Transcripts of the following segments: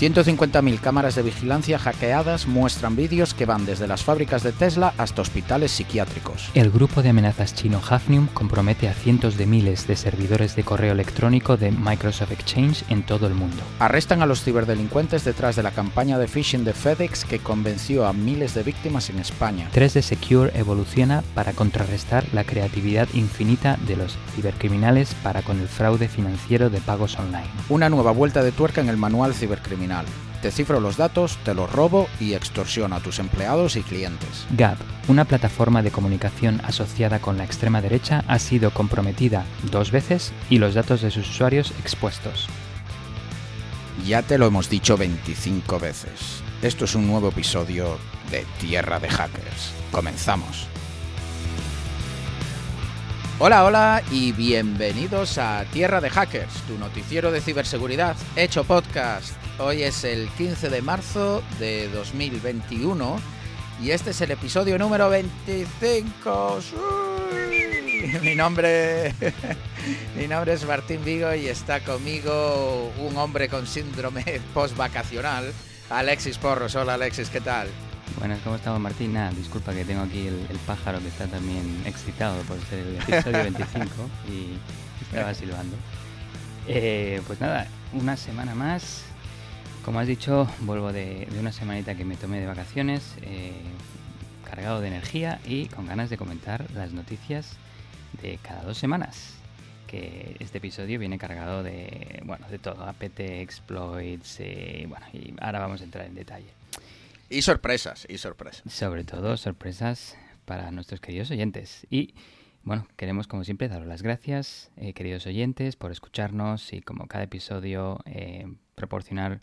150.000 cámaras de vigilancia hackeadas muestran vídeos que van desde las fábricas de Tesla hasta hospitales psiquiátricos. El grupo de amenazas chino Hafnium compromete a cientos de miles de servidores de correo electrónico de Microsoft Exchange en todo el mundo. Arrestan a los ciberdelincuentes detrás de la campaña de phishing de FedEx que convenció a miles de víctimas en España. 3D Secure evoluciona para contrarrestar la creatividad infinita de los cibercriminales para con el fraude financiero de pagos online. Una nueva vuelta de tuerca en el manual cibercriminal te cifro los datos, te los robo y extorsiono a tus empleados y clientes. Gab, una plataforma de comunicación asociada con la extrema derecha, ha sido comprometida dos veces y los datos de sus usuarios expuestos. Ya te lo hemos dicho 25 veces. Esto es un nuevo episodio de Tierra de Hackers. Comenzamos. Hola, hola y bienvenidos a Tierra de Hackers, tu noticiero de ciberseguridad hecho podcast. Hoy es el 15 de marzo de 2021 y este es el episodio número 25. Mi nombre, mi nombre es Martín Vigo y está conmigo un hombre con síndrome post-vacacional, Alexis Porros. Hola Alexis, ¿qué tal? Buenas, ¿cómo estamos Martín? Nada, disculpa que tengo aquí el, pájaro que está también excitado por ser el episodio 25 y estaba silbando. Eh, pues nada, una semana más. Como has dicho, vuelvo de, una semanita que me tomé de vacaciones, eh, cargado de energía y con ganas de comentar las noticias de cada dos semanas. Que este episodio viene cargado de, bueno, de todo, APT, exploits, eh, bueno, y ahora vamos a entrar en detalle. Y sorpresas, y sorpresas. Sobre todo sorpresas para nuestros queridos oyentes. Y bueno, queremos como siempre daros las gracias, eh, queridos oyentes, por escucharnos y como cada episodio eh, proporcionar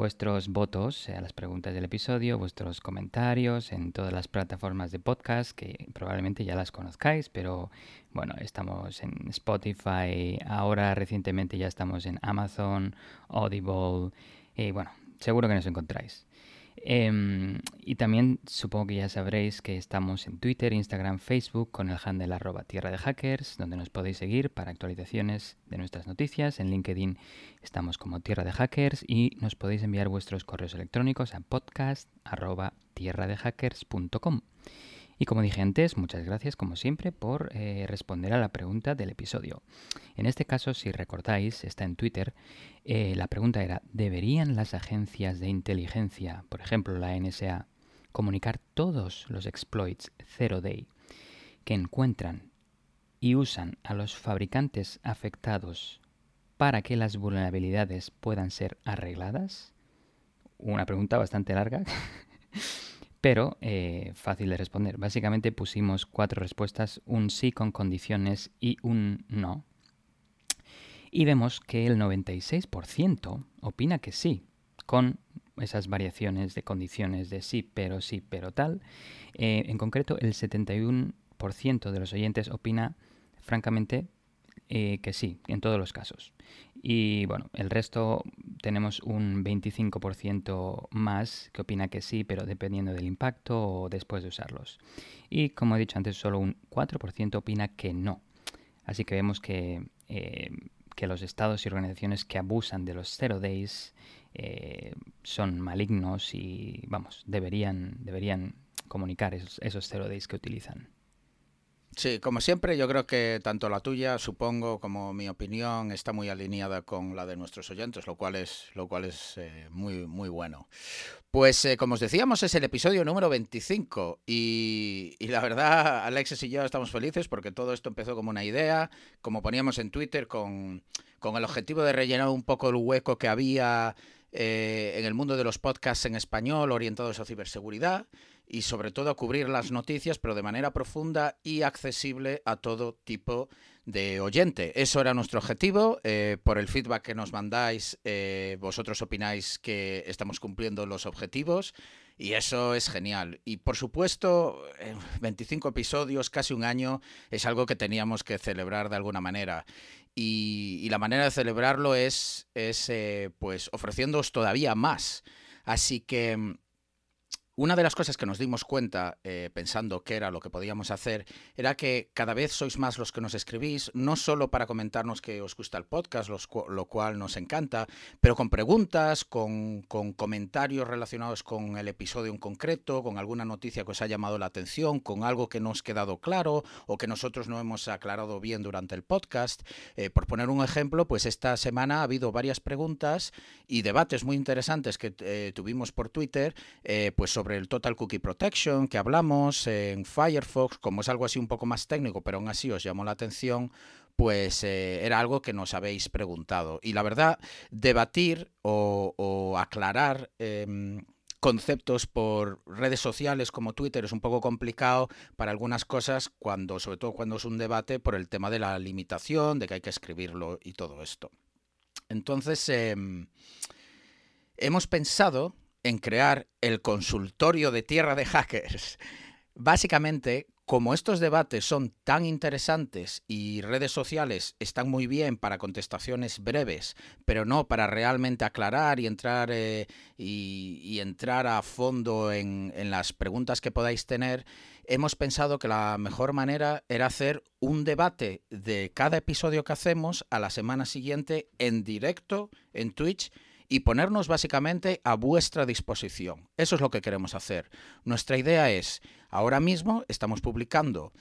vuestros votos a las preguntas del episodio, vuestros comentarios en todas las plataformas de podcast que probablemente ya las conozcáis, pero bueno, estamos en Spotify, ahora recientemente ya estamos en Amazon, Audible, y bueno, seguro que nos encontráis. Em, y también supongo que ya sabréis que estamos en Twitter, Instagram, Facebook con el handle arroba tierra de hackers, donde nos podéis seguir para actualizaciones de nuestras noticias. En LinkedIn estamos como tierra de hackers y nos podéis enviar vuestros correos electrónicos a podcast arroba tierradehackers.com. Y como dije antes, muchas gracias como siempre por eh, responder a la pregunta del episodio. En este caso, si recordáis, está en Twitter, eh, la pregunta era, ¿deberían las agencias de inteligencia, por ejemplo la NSA, comunicar todos los exploits zero day que encuentran y usan a los fabricantes afectados para que las vulnerabilidades puedan ser arregladas? Una pregunta bastante larga. pero eh, fácil de responder. Básicamente pusimos cuatro respuestas, un sí con condiciones y un no. Y vemos que el 96% opina que sí, con esas variaciones de condiciones de sí, pero sí, pero tal. Eh, en concreto, el 71% de los oyentes opina, francamente, eh, que sí, en todos los casos. Y bueno, el resto tenemos un 25% más que opina que sí, pero dependiendo del impacto o después de usarlos. Y como he dicho antes, solo un 4% opina que no. Así que vemos que, eh, que los estados y organizaciones que abusan de los zero days eh, son malignos y, vamos, deberían, deberían comunicar esos, esos zero days que utilizan. Sí, como siempre, yo creo que tanto la tuya, supongo, como mi opinión está muy alineada con la de nuestros oyentes, lo cual es, lo cual es eh, muy, muy bueno. Pues eh, como os decíamos, es el episodio número 25 y, la verdad, Alexis y yo estamos felices porque todo esto empezó como una idea, como poníamos en Twitter, con, con el objetivo de rellenar un poco el hueco que había eh, en el mundo de los podcasts en español orientados a ciberseguridad y sobre todo a cubrir las noticias, pero de manera profunda y accesible a todo tipo de oyente. Eso era nuestro objetivo. Eh, por el feedback que nos mandáis, eh, vosotros opináis que estamos cumpliendo los objetivos y eso es genial. Y por supuesto, 25 episodios, casi un año, es algo que teníamos que celebrar de alguna manera. Y, la manera de celebrarlo es, es eh, pues ofreciéndoos todavía más. Así que una de las cosas que nos dimos cuenta, eh, pensando qué era lo que podíamos hacer, era que cada vez sois más los que nos escribís, no solo para comentarnos que os gusta el podcast, lo cual nos encanta, pero con preguntas, con, comentarios relacionados con el episodio en concreto, con alguna noticia que os ha llamado la atención, con algo que no os ha quedado claro o que nosotros no hemos aclarado bien durante el podcast. Eh, por poner un ejemplo, pues esta semana ha habido varias preguntas y debates muy interesantes que eh, tuvimos por Twitter, pues sobre el Total Cookie Protection que hablamos en Firefox, como es algo así un poco más técnico, pero aún así os llamó la atención, pues eh, era algo que nos habéis preguntado. Y la verdad, debatir o, aclarar em, conceptos por redes sociales como Twitter es un poco complicado para algunas cosas, cuando, sobre todo cuando es un debate por el tema de la limitación, de que hay que escribirlo y todo esto. Entonces, em, hemos pensado en crear el consultorio de tierra de hackers. Básicamente, como estos debates son tan interesantes y redes sociales están muy bien para contestaciones breves, pero no para realmente aclarar y entrar, eh, y, entrar a fondo en, en las preguntas que podáis tener, hemos pensado que la mejor manera era hacer un debate de cada episodio que hacemos a la semana siguiente en directo en Twitch y ponernos básicamente a vuestra disposición. Eso es lo que queremos hacer. Nuestra idea es, ahora mismo estamos publicando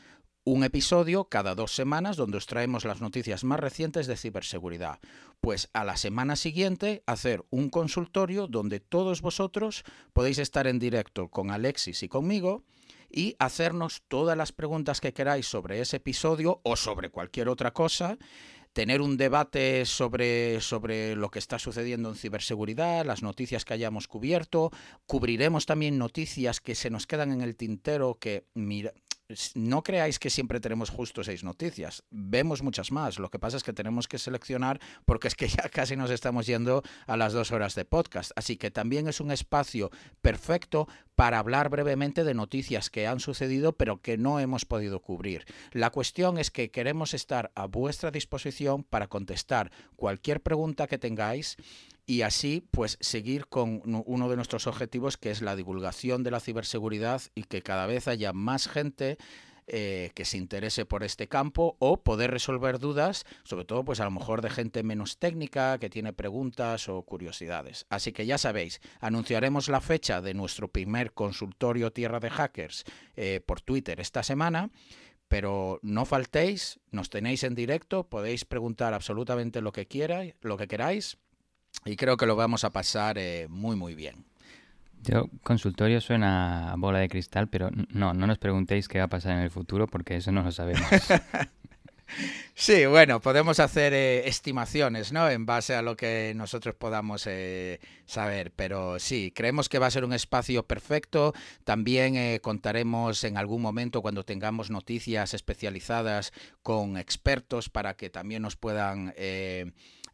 un episodio cada dos semanas donde os traemos las noticias más recientes de ciberseguridad. Pues a la semana siguiente hacer un consultorio donde todos vosotros podéis estar en directo con Alexis y conmigo y hacernos todas las preguntas que queráis sobre ese episodio o sobre cualquier otra cosa tener un debate sobre, sobre lo que está sucediendo en ciberseguridad, las noticias que hayamos cubierto. Cubriremos también noticias que se nos quedan en el tintero que, mira, no creáis que siempre tenemos justo seis noticias. Vemos muchas más. Lo que pasa es que tenemos que seleccionar porque es que ya casi nos estamos yendo a las dos horas de podcast. Así que también es un espacio perfecto para hablar brevemente de noticias que han sucedido pero que no hemos podido cubrir. La cuestión es que queremos estar a vuestra disposición para contestar cualquier pregunta que tengáis y así pues seguir con uno de nuestros objetivos que es la divulgación de la ciberseguridad y que cada vez haya más gente eh, que se interese por este campo o poder resolver dudas, sobre todo pues a lo mejor de gente menos técnica que tiene preguntas o curiosidades. Así que ya sabéis, anunciaremos la fecha de nuestro primer consultorio Tierra de Hackers eh, por Twitter esta semana pero no faltéis, nos tenéis en directo, podéis preguntar absolutamente lo que lo que queráis y creo que lo vamos a pasar eh, muy, muy bien. Yo, consultorio suena a bola de cristal, pero no, no nos preguntéis qué va a pasar en el futuro porque eso no lo sabemos. Sí, bueno, podemos hacer eh, estimaciones, ¿no? En base a lo que nosotros podamos eh, saber, pero sí, creemos que va a ser un espacio perfecto. También contaremos en algún momento cuando tengamos noticias especializadas con expertos para que también nos puedan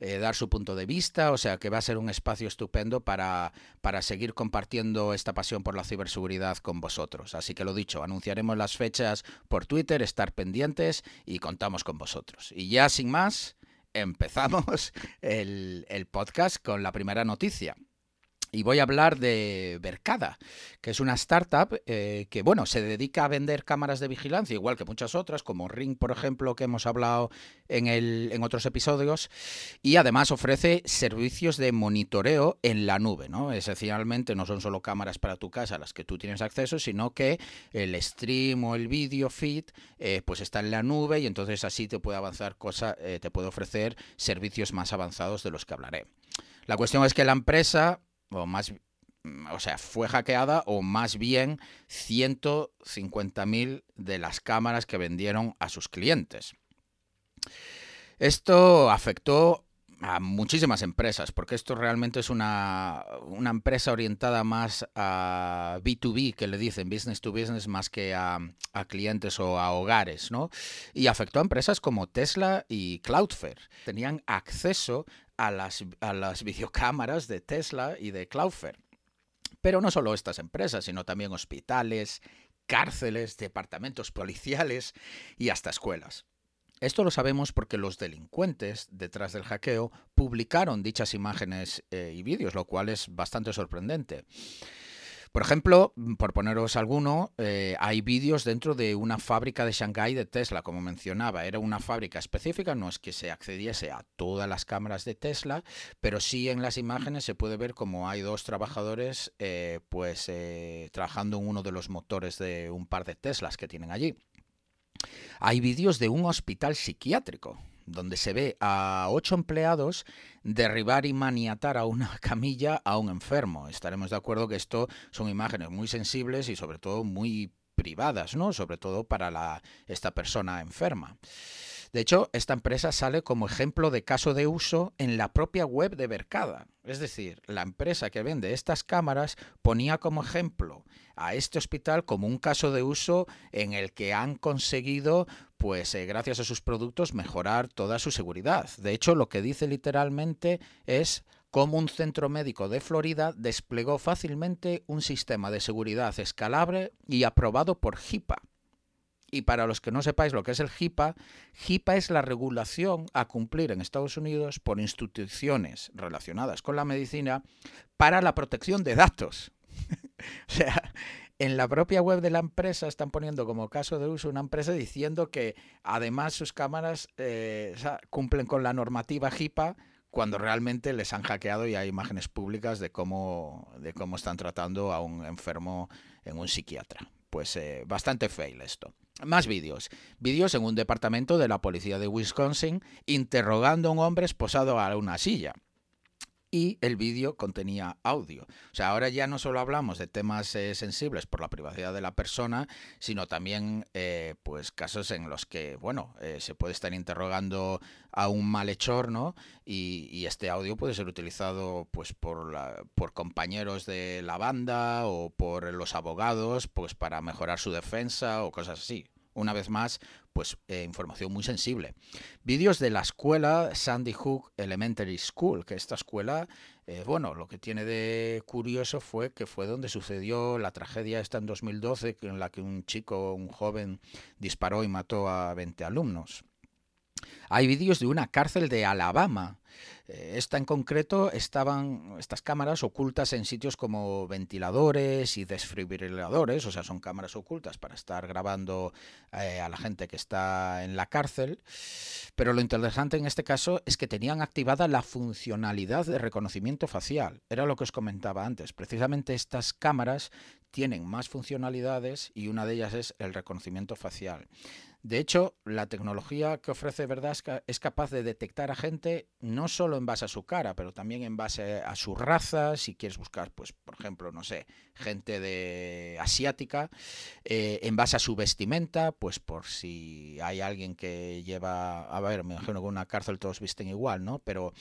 eh, dar su punto de vista, o sea que va a ser un espacio estupendo para, para seguir compartiendo esta pasión por la ciberseguridad con vosotros. Así que lo dicho, anunciaremos las fechas por Twitter, estar pendientes y contamos con vosotros. Y ya sin más, empezamos el, el podcast con la primera noticia. Y voy a hablar de Bercada, que es una startup eh, que, bueno, se dedica a vender cámaras de vigilancia, igual que muchas otras, como Ring, por ejemplo, que hemos hablado en, el, en otros episodios, y además ofrece servicios de monitoreo en la nube, ¿no? Esencialmente no son solo cámaras para tu casa a las que tú tienes acceso, sino que el stream o el video feed, eh, pues está en la nube y entonces así te puede avanzar cosa, eh, te puede ofrecer servicios más avanzados de los que hablaré. La cuestión es que la empresa o más, o sea, fue hackeada o más bien 150.000 de las cámaras que vendieron a sus clientes. Esto afectó a muchísimas empresas, porque esto realmente es una, una, empresa orientada más a B2B, que le dicen business to business, más que a, a, clientes o a hogares, ¿no? Y afectó a empresas como Tesla y Cloudflare. Tenían acceso a las, a las videocámaras de Tesla y de Cloudflare. Pero no solo estas empresas, sino también hospitales, cárceles, departamentos policiales y hasta escuelas. Esto lo sabemos porque los delincuentes detrás del hackeo publicaron dichas imágenes eh, y vídeos, lo cual es bastante sorprendente. Por ejemplo, por poneros alguno, eh, hay vídeos dentro de una fábrica de Shanghái de Tesla, como mencionaba. Era una fábrica específica, no es que se accediese a todas las cámaras de Tesla, pero sí en las imágenes se puede ver como hay dos trabajadores eh, pues eh, trabajando en uno de los motores de un par de Teslas que tienen allí. Hay vídeos de un hospital psiquiátrico donde se ve a ocho empleados derribar y maniatar a una camilla a un enfermo. Estaremos de acuerdo que esto son imágenes muy sensibles y sobre todo muy privadas, ¿no? Sobre todo para la, esta persona enferma. De hecho, esta empresa sale como ejemplo de caso de uso en la propia web de Bercada. Es decir, la empresa que vende estas cámaras ponía como ejemplo a este hospital como un caso de uso en el que han conseguido, pues eh, gracias a sus productos, mejorar toda su seguridad. De hecho, lo que dice literalmente es cómo un centro médico de Florida desplegó fácilmente un sistema de seguridad escalable y aprobado por HIPAA y para los que no sepáis lo que es el HIPAA, HIPAA es la regulación a cumplir en Estados Unidos por instituciones relacionadas con la medicina para la protección de datos. o sea, en la propia web de la empresa están poniendo como caso de uso una empresa diciendo que además sus cámaras eh, cumplen con la normativa HIPAA cuando realmente les han hackeado y hay imágenes públicas de cómo, de cómo están tratando a un enfermo en un psiquiatra. Pues eh, bastante fail esto. Más vídeos. Vídeos en un departamento de la policía de Wisconsin interrogando a un hombre esposado a una silla. Y el vídeo contenía audio. O sea, ahora ya no solo hablamos de temas eh, sensibles por la privacidad de la persona, sino también eh, pues casos en los que, bueno, eh, se puede estar interrogando a un malhechor, ¿no? Y, y, este audio puede ser utilizado pues por, la, por compañeros de la banda o por los abogados, pues para mejorar su defensa o cosas así una vez más, pues eh, información muy sensible. Vídeos de la escuela Sandy Hook Elementary School, que esta escuela, eh, bueno, lo que tiene de curioso fue que fue donde sucedió la tragedia esta en 2012, en la que un chico, un joven, disparó y mató a 20 alumnos. Hay vídeos de una cárcel de Alabama. Eh, esta en concreto estaban estas cámaras ocultas en sitios como ventiladores y desfibriladores, o sea, son cámaras ocultas para estar grabando eh, a la gente que está en la cárcel. Pero lo interesante en este caso es que tenían activada la funcionalidad de reconocimiento facial. Era lo que os comentaba antes. Precisamente estas cámaras tienen más funcionalidades y una de ellas es el reconocimiento facial. De hecho, la tecnología que ofrece Verdasca es capaz de detectar a gente no solo en base a su cara, pero también en base a su raza. Si quieres buscar, pues, por ejemplo, no sé, gente de asiática, eh, en base a su vestimenta, pues por si hay alguien que lleva, a ver, me imagino que en una cárcel todos visten igual, ¿no? Pero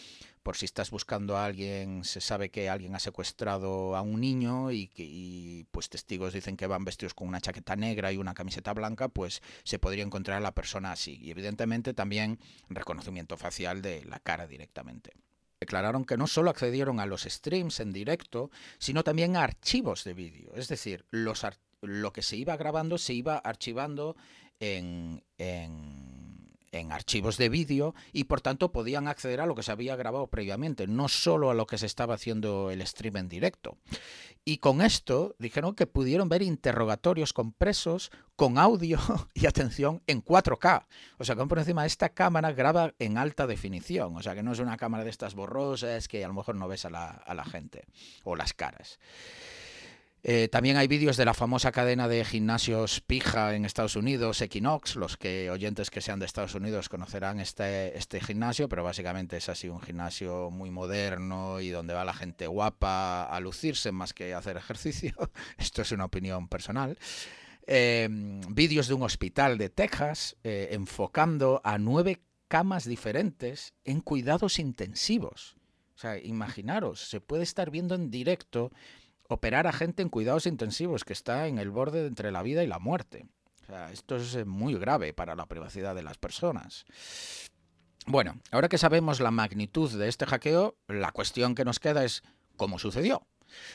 por si estás buscando a alguien, se sabe que alguien ha secuestrado a un niño y que pues testigos dicen que van vestidos con una chaqueta negra y una camiseta blanca, pues se podría encontrar a la persona así. Y evidentemente también reconocimiento facial de la cara directamente. Declararon que no solo accedieron a los streams en directo, sino también a archivos de vídeo. Es decir, los lo que se iba grabando se iba archivando en, en en archivos de vídeo y por tanto podían acceder a lo que se había grabado previamente, no solo a lo que se estaba haciendo el stream en directo. Y con esto dijeron que pudieron ver interrogatorios con presos con audio y atención en 4K. O sea, que por encima esta cámara graba en alta definición. O sea, que no es una cámara de estas borrosas que a lo mejor no ves a la, a la gente o las caras. Eh, también hay vídeos de la famosa cadena de gimnasios Pija en Estados Unidos, Equinox. Los que oyentes que sean de Estados Unidos conocerán este, este gimnasio, pero básicamente es así un gimnasio muy moderno y donde va la gente guapa a lucirse más que a hacer ejercicio. Esto es una opinión personal. Eh, vídeos de un hospital de Texas eh, enfocando a nueve camas diferentes en cuidados intensivos. O sea, imaginaros, se puede estar viendo en directo operar a gente en cuidados intensivos que está en el borde entre la vida y la muerte. O sea, esto es eh, muy grave para la privacidad de las personas. Bueno, ahora que sabemos la magnitud de este hackeo, la cuestión que nos queda es cómo sucedió.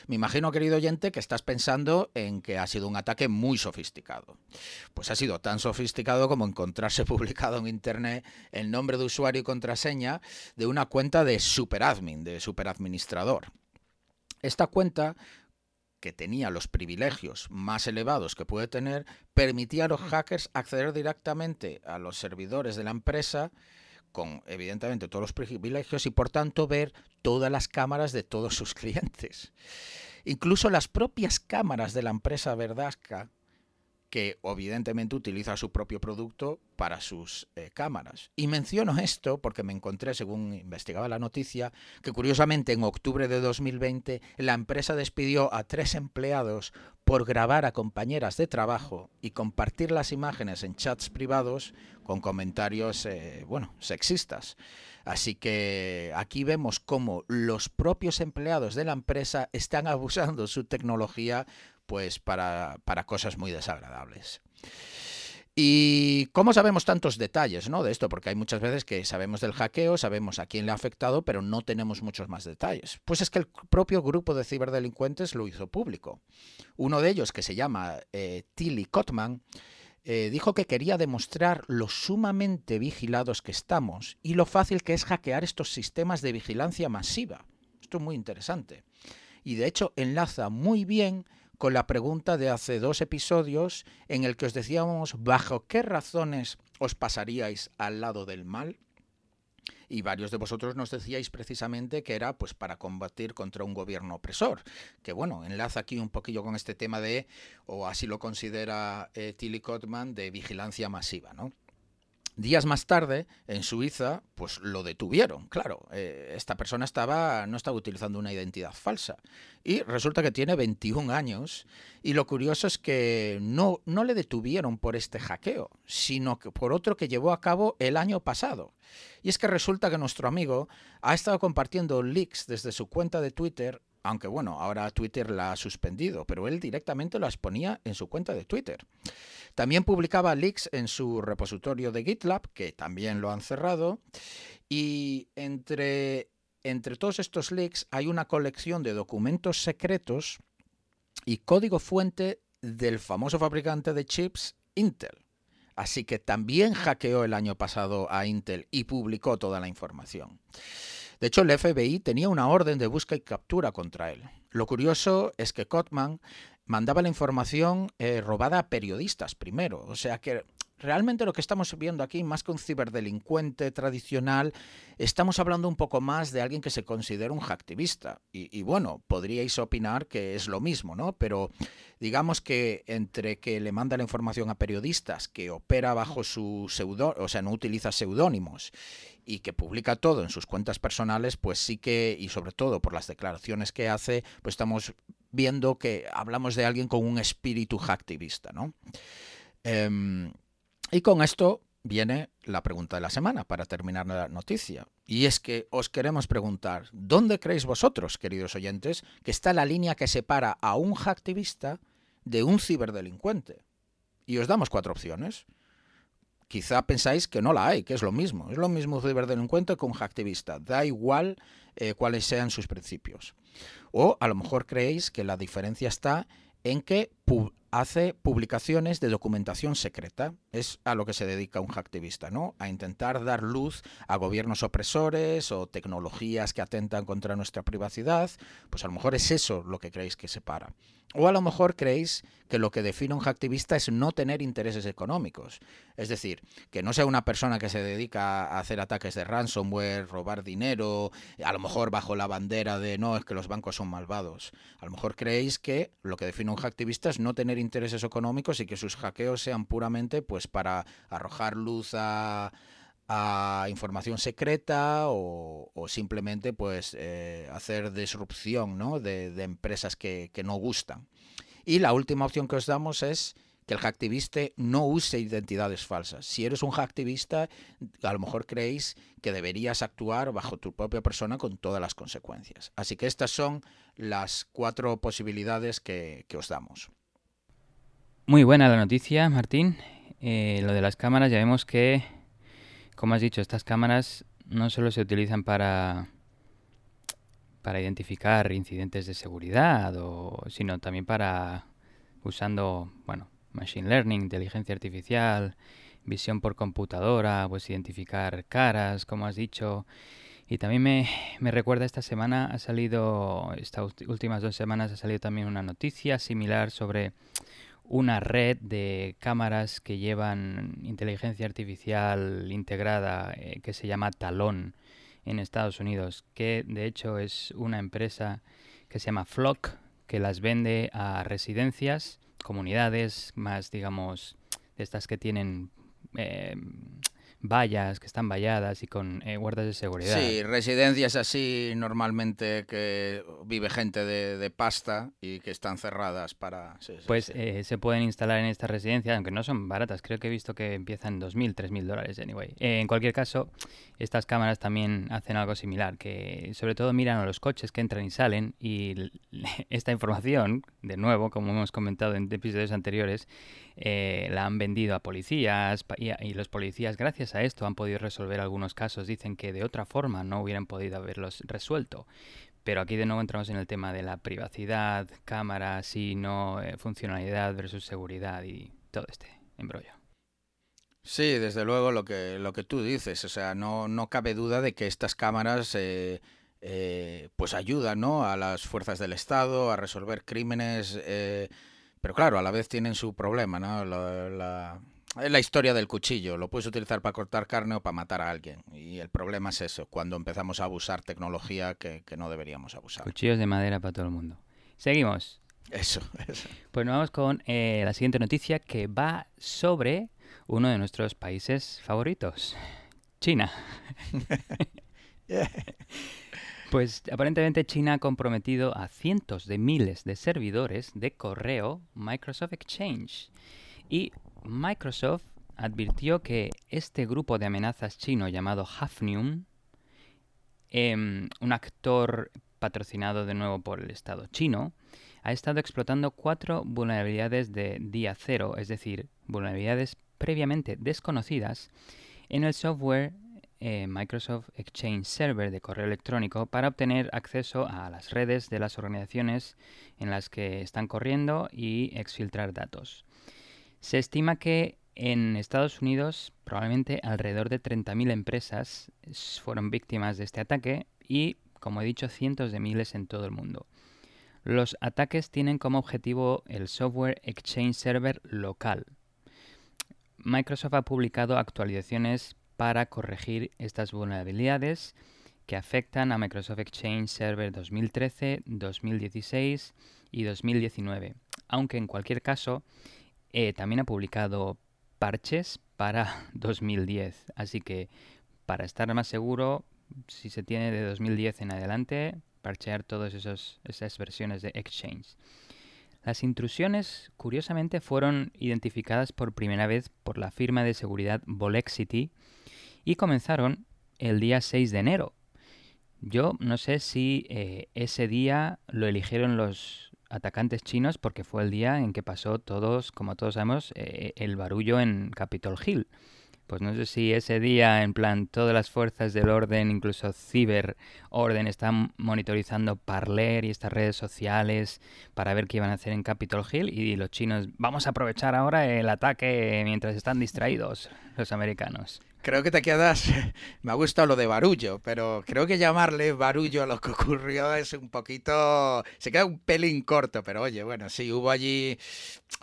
Me imagino, querido oyente, que estás pensando en que ha sido un ataque muy sofisticado. Pues ha sido tan sofisticado como encontrarse publicado en Internet el nombre de usuario y contraseña de una cuenta de superadmin, de superadministrador. Esta cuenta que tenía los privilegios más elevados que puede tener, permitía a los hackers acceder directamente a los servidores de la empresa con evidentemente todos los privilegios y por tanto ver todas las cámaras de todos sus clientes. Incluso las propias cámaras de la empresa Verdasca que evidentemente utiliza su propio producto para sus eh, cámaras. Y menciono esto porque me encontré, según investigaba la noticia, que curiosamente en octubre de 2020 la empresa despidió a tres empleados por grabar a compañeras de trabajo y compartir las imágenes en chats privados con comentarios, eh, bueno, sexistas. Así que aquí vemos cómo los propios empleados de la empresa están abusando su tecnología pues para, cosas muy desagradables. ¿Y cómo sabemos tantos detalles ¿no? de esto? Porque hay muchas veces que sabemos del hackeo, sabemos a quién le ha afectado, pero no tenemos muchos más detalles. Pues es que el propio grupo de ciberdelincuentes lo hizo público. Uno de ellos, que se llama eh, Tilly Kotman, eh, dijo que quería demostrar lo sumamente vigilados que estamos y lo fácil que es hackear estos sistemas de vigilancia masiva. Esto es muy interesante. Y de hecho enlaza muy bien con la pregunta de hace dos episodios en el que os decíamos bajo qué razones os pasaríais al lado del mal. Y varios de vosotros nos decíais precisamente que era pues para combatir contra un gobierno opresor. Que bueno, enlaza aquí un poquillo con este tema de, o así lo considera eh, Tilly Cotman, de vigilancia masiva, ¿no? Días más tarde, en Suiza, pues lo detuvieron. Claro, eh, esta persona estaba, no estaba utilizando una identidad falsa. Y resulta que tiene 21 años. Y lo curioso es que no, no le detuvieron por este hackeo, sino que por otro que llevó a cabo el año pasado. Y es que resulta que nuestro amigo ha estado compartiendo leaks desde su cuenta de Twitter aunque bueno, ahora Twitter la ha suspendido, pero él directamente las ponía en su cuenta de Twitter. También publicaba leaks en su repositorio de GitLab, que también lo han cerrado, y entre, entre todos estos leaks hay una colección de documentos secretos y código fuente del famoso fabricante de chips Intel. Así que también hackeó el año pasado a Intel y publicó toda la información. De hecho, el FBI tenía una orden de búsqueda y captura contra él. Lo curioso es que Kotman mandaba la información eh, robada a periodistas primero, o sea que realmente lo que estamos viendo aquí, más que un ciberdelincuente tradicional, estamos hablando un poco más de alguien que se considera un hacktivista. Y, bueno, podríais opinar que es lo mismo, ¿no? Pero digamos que entre que le manda la información a periodistas, que opera bajo su seudónimo, o sea, no utiliza seudónimos, y que publica todo en sus cuentas personales, pues sí que, y sobre todo por las declaraciones que hace, pues estamos viendo que hablamos de alguien con un espíritu hacktivista, ¿no? Em, y con esto viene la pregunta de la semana para terminar la noticia. Y es que os queremos preguntar, ¿dónde creéis vosotros, queridos oyentes, que está la línea que separa a un hacktivista de un ciberdelincuente? Y os damos cuatro opciones. Quizá pensáis que no la hay, que es lo mismo. Es lo mismo un ciberdelincuente que un hacktivista. Da igual eh, cuáles sean sus principios. O a lo mejor creéis que la diferencia está en que hace publicaciones de documentación secreta. Es a lo que se dedica un hacktivista, ¿no? A intentar dar luz a gobiernos opresores o tecnologías que atentan contra nuestra privacidad. Pues a lo mejor es eso lo que creéis que separa. O a lo mejor creéis que lo que define un hacktivista es no tener intereses económicos. Es decir, que no sea una persona que se dedica a hacer ataques de ransomware, robar dinero, a lo mejor bajo la bandera de no, es que los bancos son malvados. A lo mejor creéis que lo que define un hacktivista es no tener intereses económicos y que sus hackeos sean puramente pues para arrojar luz a, información secreta o, simplemente pues eh, hacer disrupción ¿no? de, empresas que, no gustan. Y la última opción que os damos es que el hacktivista no use identidades falsas. Si eres un hacktivista, a lo mejor creéis que deberías actuar bajo tu propia persona con todas las consecuencias. Así que estas son las cuatro posibilidades que os damos. Muy buena la noticia, Martín. Eh, lo de las cámaras, ya vemos que, como has dicho, estas cámaras no solo se utilizan para, para identificar incidentes de seguridad, o, sino también para usando, bueno, machine learning, inteligencia artificial, visión por computadora, pues identificar caras, como has dicho, Y también me, me, recuerda esta semana, ha salido, estas últimas dos semanas ha salido también una noticia similar sobre una red de cámaras que llevan inteligencia artificial integrada eh, que se llama Talon en Estados Unidos, que de hecho es una empresa que se llama Flock, que las vende a residencias, comunidades más, digamos, de estas que tienen eh, vallas, que están valladas y con eh, guardas de seguridad. Sí, residencias así normalmente que vive gente de, pasta y que están cerradas para... pues eh, se pueden instalar en estas residencias, aunque no son baratas, creo que he visto que empiezan 2.000, 3.000 dólares, anyway. en cualquier caso, estas cámaras también hacen algo similar, que sobre todo miran a los coches que entran y salen y esta información, de nuevo, como hemos comentado en episodios anteriores, eh, la han vendido a policías y, los policías, gracias a esto, han podido resolver algunos casos. Dicen que de otra forma no hubieran podido haberlos resuelto. Pero aquí de nuevo entramos en el tema de la privacidad, cámaras y no eh, funcionalidad versus seguridad y todo este embrollo. Sí, desde luego lo que, lo que tú dices. O sea, no, no cabe duda de que estas cámaras eh, pues ayudan ¿no? a las fuerzas del Estado a resolver crímenes pero claro, a la vez tienen su problema, ¿no? La, la historia del cuchillo. Lo puedes utilizar para cortar carne o para matar a alguien. Y el problema es eso, cuando empezamos a abusar tecnología que, no deberíamos abusar. Cuchillos de madera para todo el mundo. Seguimos. Eso, eso. Pues nos vamos con eh, la siguiente noticia que va sobre uno de nuestros países favoritos, China. Pues aparentemente China ha comprometido a cientos de miles de servidores de correo Microsoft Exchange. Y Microsoft advirtió que este grupo de amenazas chino llamado Hafnium, em, un actor patrocinado de nuevo por el Estado chino, ha estado explotando cuatro vulnerabilidades de día cero, es decir, vulnerabilidades previamente desconocidas en el software eh, Microsoft Exchange Server de correo electrónico para obtener acceso a las redes de las organizaciones en las que están corriendo y exfiltrar datos. Se estima que en Estados Unidos probablemente alrededor de 30.000 empresas fueron víctimas de este ataque y, como he dicho, cientos de miles en todo el mundo. Los ataques tienen como objetivo el software Exchange Server local. Microsoft ha publicado actualizaciones para corregir estas vulnerabilidades que afectan a Microsoft Exchange Server 2013, 2016 y 2019. Aunque en cualquier caso eh, también ha publicado parches para 2010. Así que para estar más seguro, si se tiene de 2010 en adelante, parchear todas esas versiones de Exchange. Las intrusiones, curiosamente, fueron identificadas por primera vez por la firma de seguridad Volexity y comenzaron el día 6 de enero. Yo no sé si eh, ese día lo eligieron los atacantes chinos porque fue el día en que pasó todos, como todos sabemos, eh, el barullo en Capitol Hill. Pues no sé si ese día, en plan, todas las fuerzas del orden, incluso ciberorden, están monitorizando Parler y estas redes sociales para ver qué iban a hacer en Capitol Hill y los chinos, vamos a aprovechar ahora el ataque mientras están distraídos los americanos. Creo que te quedas, me ha gustado lo de barullo, pero creo que llamarle barullo a lo que ocurrió es un poquito, se queda un pelín corto, pero oye, bueno, sí, hubo allí,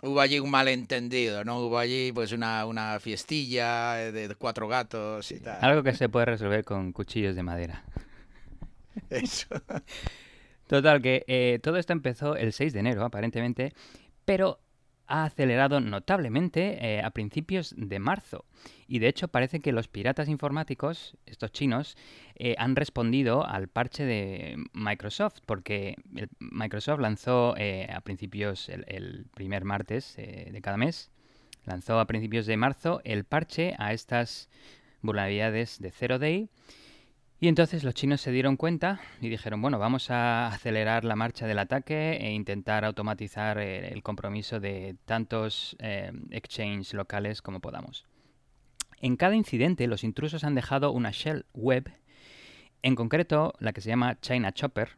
hubo allí un malentendido, ¿no? Hubo allí pues una, una fiestilla de cuatro gatos y tal. Algo que se puede resolver con cuchillos de madera. Eso. Total, que eh, todo esto empezó el 6 de enero, aparentemente, pero ha acelerado notablemente eh, a principios de marzo. Y de hecho parece que los piratas informáticos, estos chinos, eh, han respondido al parche de Microsoft, porque Microsoft lanzó eh, a principios, el, primer martes de cada mes, lanzó a principios de marzo el parche a estas vulnerabilidades de Zero Day y entonces los chinos se dieron cuenta y dijeron, bueno, vamos a acelerar la marcha del ataque e intentar automatizar eh, el compromiso de tantos eh, exchanges locales como podamos. En cada incidente los intrusos han dejado una shell web, en concreto la que se llama China Chopper,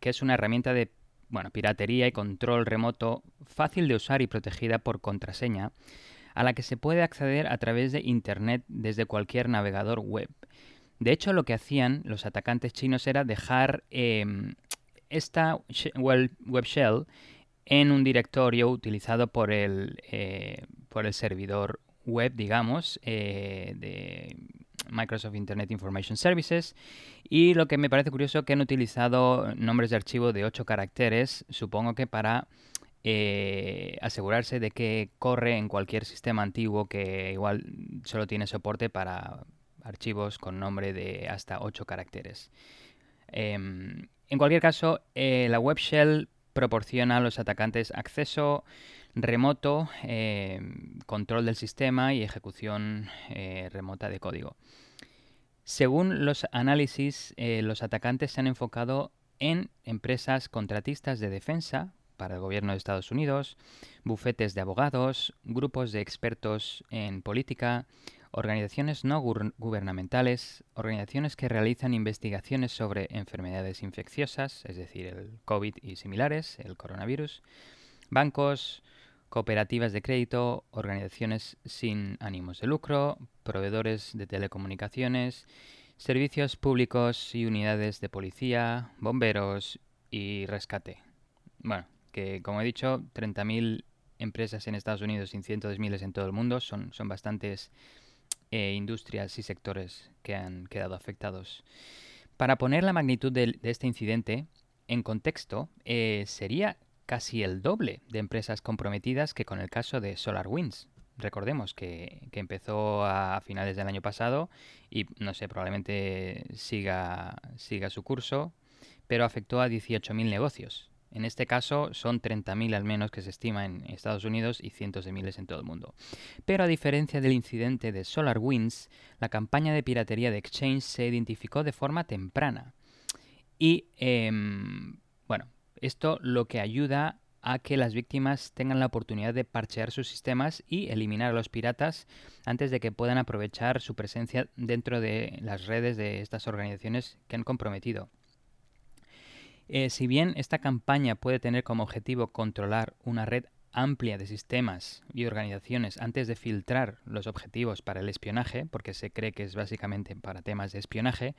que es una herramienta de bueno, piratería y control remoto fácil de usar y protegida por contraseña, a la que se puede acceder a través de Internet desde cualquier navegador web. De hecho, lo que hacían los atacantes chinos era dejar em, esta web, shell en un directorio utilizado por el, eh, por el servidor web, digamos, eh, de Microsoft Internet Information Services. Y lo que me parece curioso que han utilizado nombres de archivo de 8 caracteres, supongo que para eh, asegurarse de que corre en cualquier sistema antiguo que igual solo tiene soporte para archivos con nombre de hasta 8 caracteres. Em, en cualquier caso, eh, la web shell proporciona a los atacantes acceso remoto, eh, control del sistema y ejecución eh, remota de código. Según los análisis, eh, los atacantes se han enfocado en empresas contratistas de defensa para el gobierno de Estados Unidos, bufetes de abogados, grupos de expertos en política, organizaciones no gubernamentales, organizaciones que realizan investigaciones sobre enfermedades infecciosas, es decir, el COVID y similares, el coronavirus, bancos, cooperativas de crédito, organizaciones sin ánimos de lucro, proveedores de telecomunicaciones, servicios públicos y unidades de policía, bomberos y rescate. Bueno, que como he dicho, 30.000 empresas en Estados Unidos y cientos de miles en todo el mundo son, son bastantes eh, industrias y sectores que han quedado afectados. Para poner la magnitud de, este incidente en contexto, eh, sería casi el doble de empresas comprometidas que con el caso de SolarWinds. Recordemos que, empezó a finales del año pasado y no sé, probablemente siga, siga su curso, pero afectó a 18.000 negocios. En este caso son 30.000 al menos que se estima en Estados Unidos y cientos de miles en todo el mundo. Pero a diferencia del incidente de SolarWinds, la campaña de piratería de Exchange se identificó de forma temprana. Y em, bueno, esto lo que ayuda a que las víctimas tengan la oportunidad de parchear sus sistemas y eliminar a los piratas antes de que puedan aprovechar su presencia dentro de las redes de estas organizaciones que han comprometido. Eh, si bien esta campaña puede tener como objetivo controlar una red amplia de sistemas y organizaciones antes de filtrar los objetivos para el espionaje, porque se cree que es básicamente para temas de espionaje,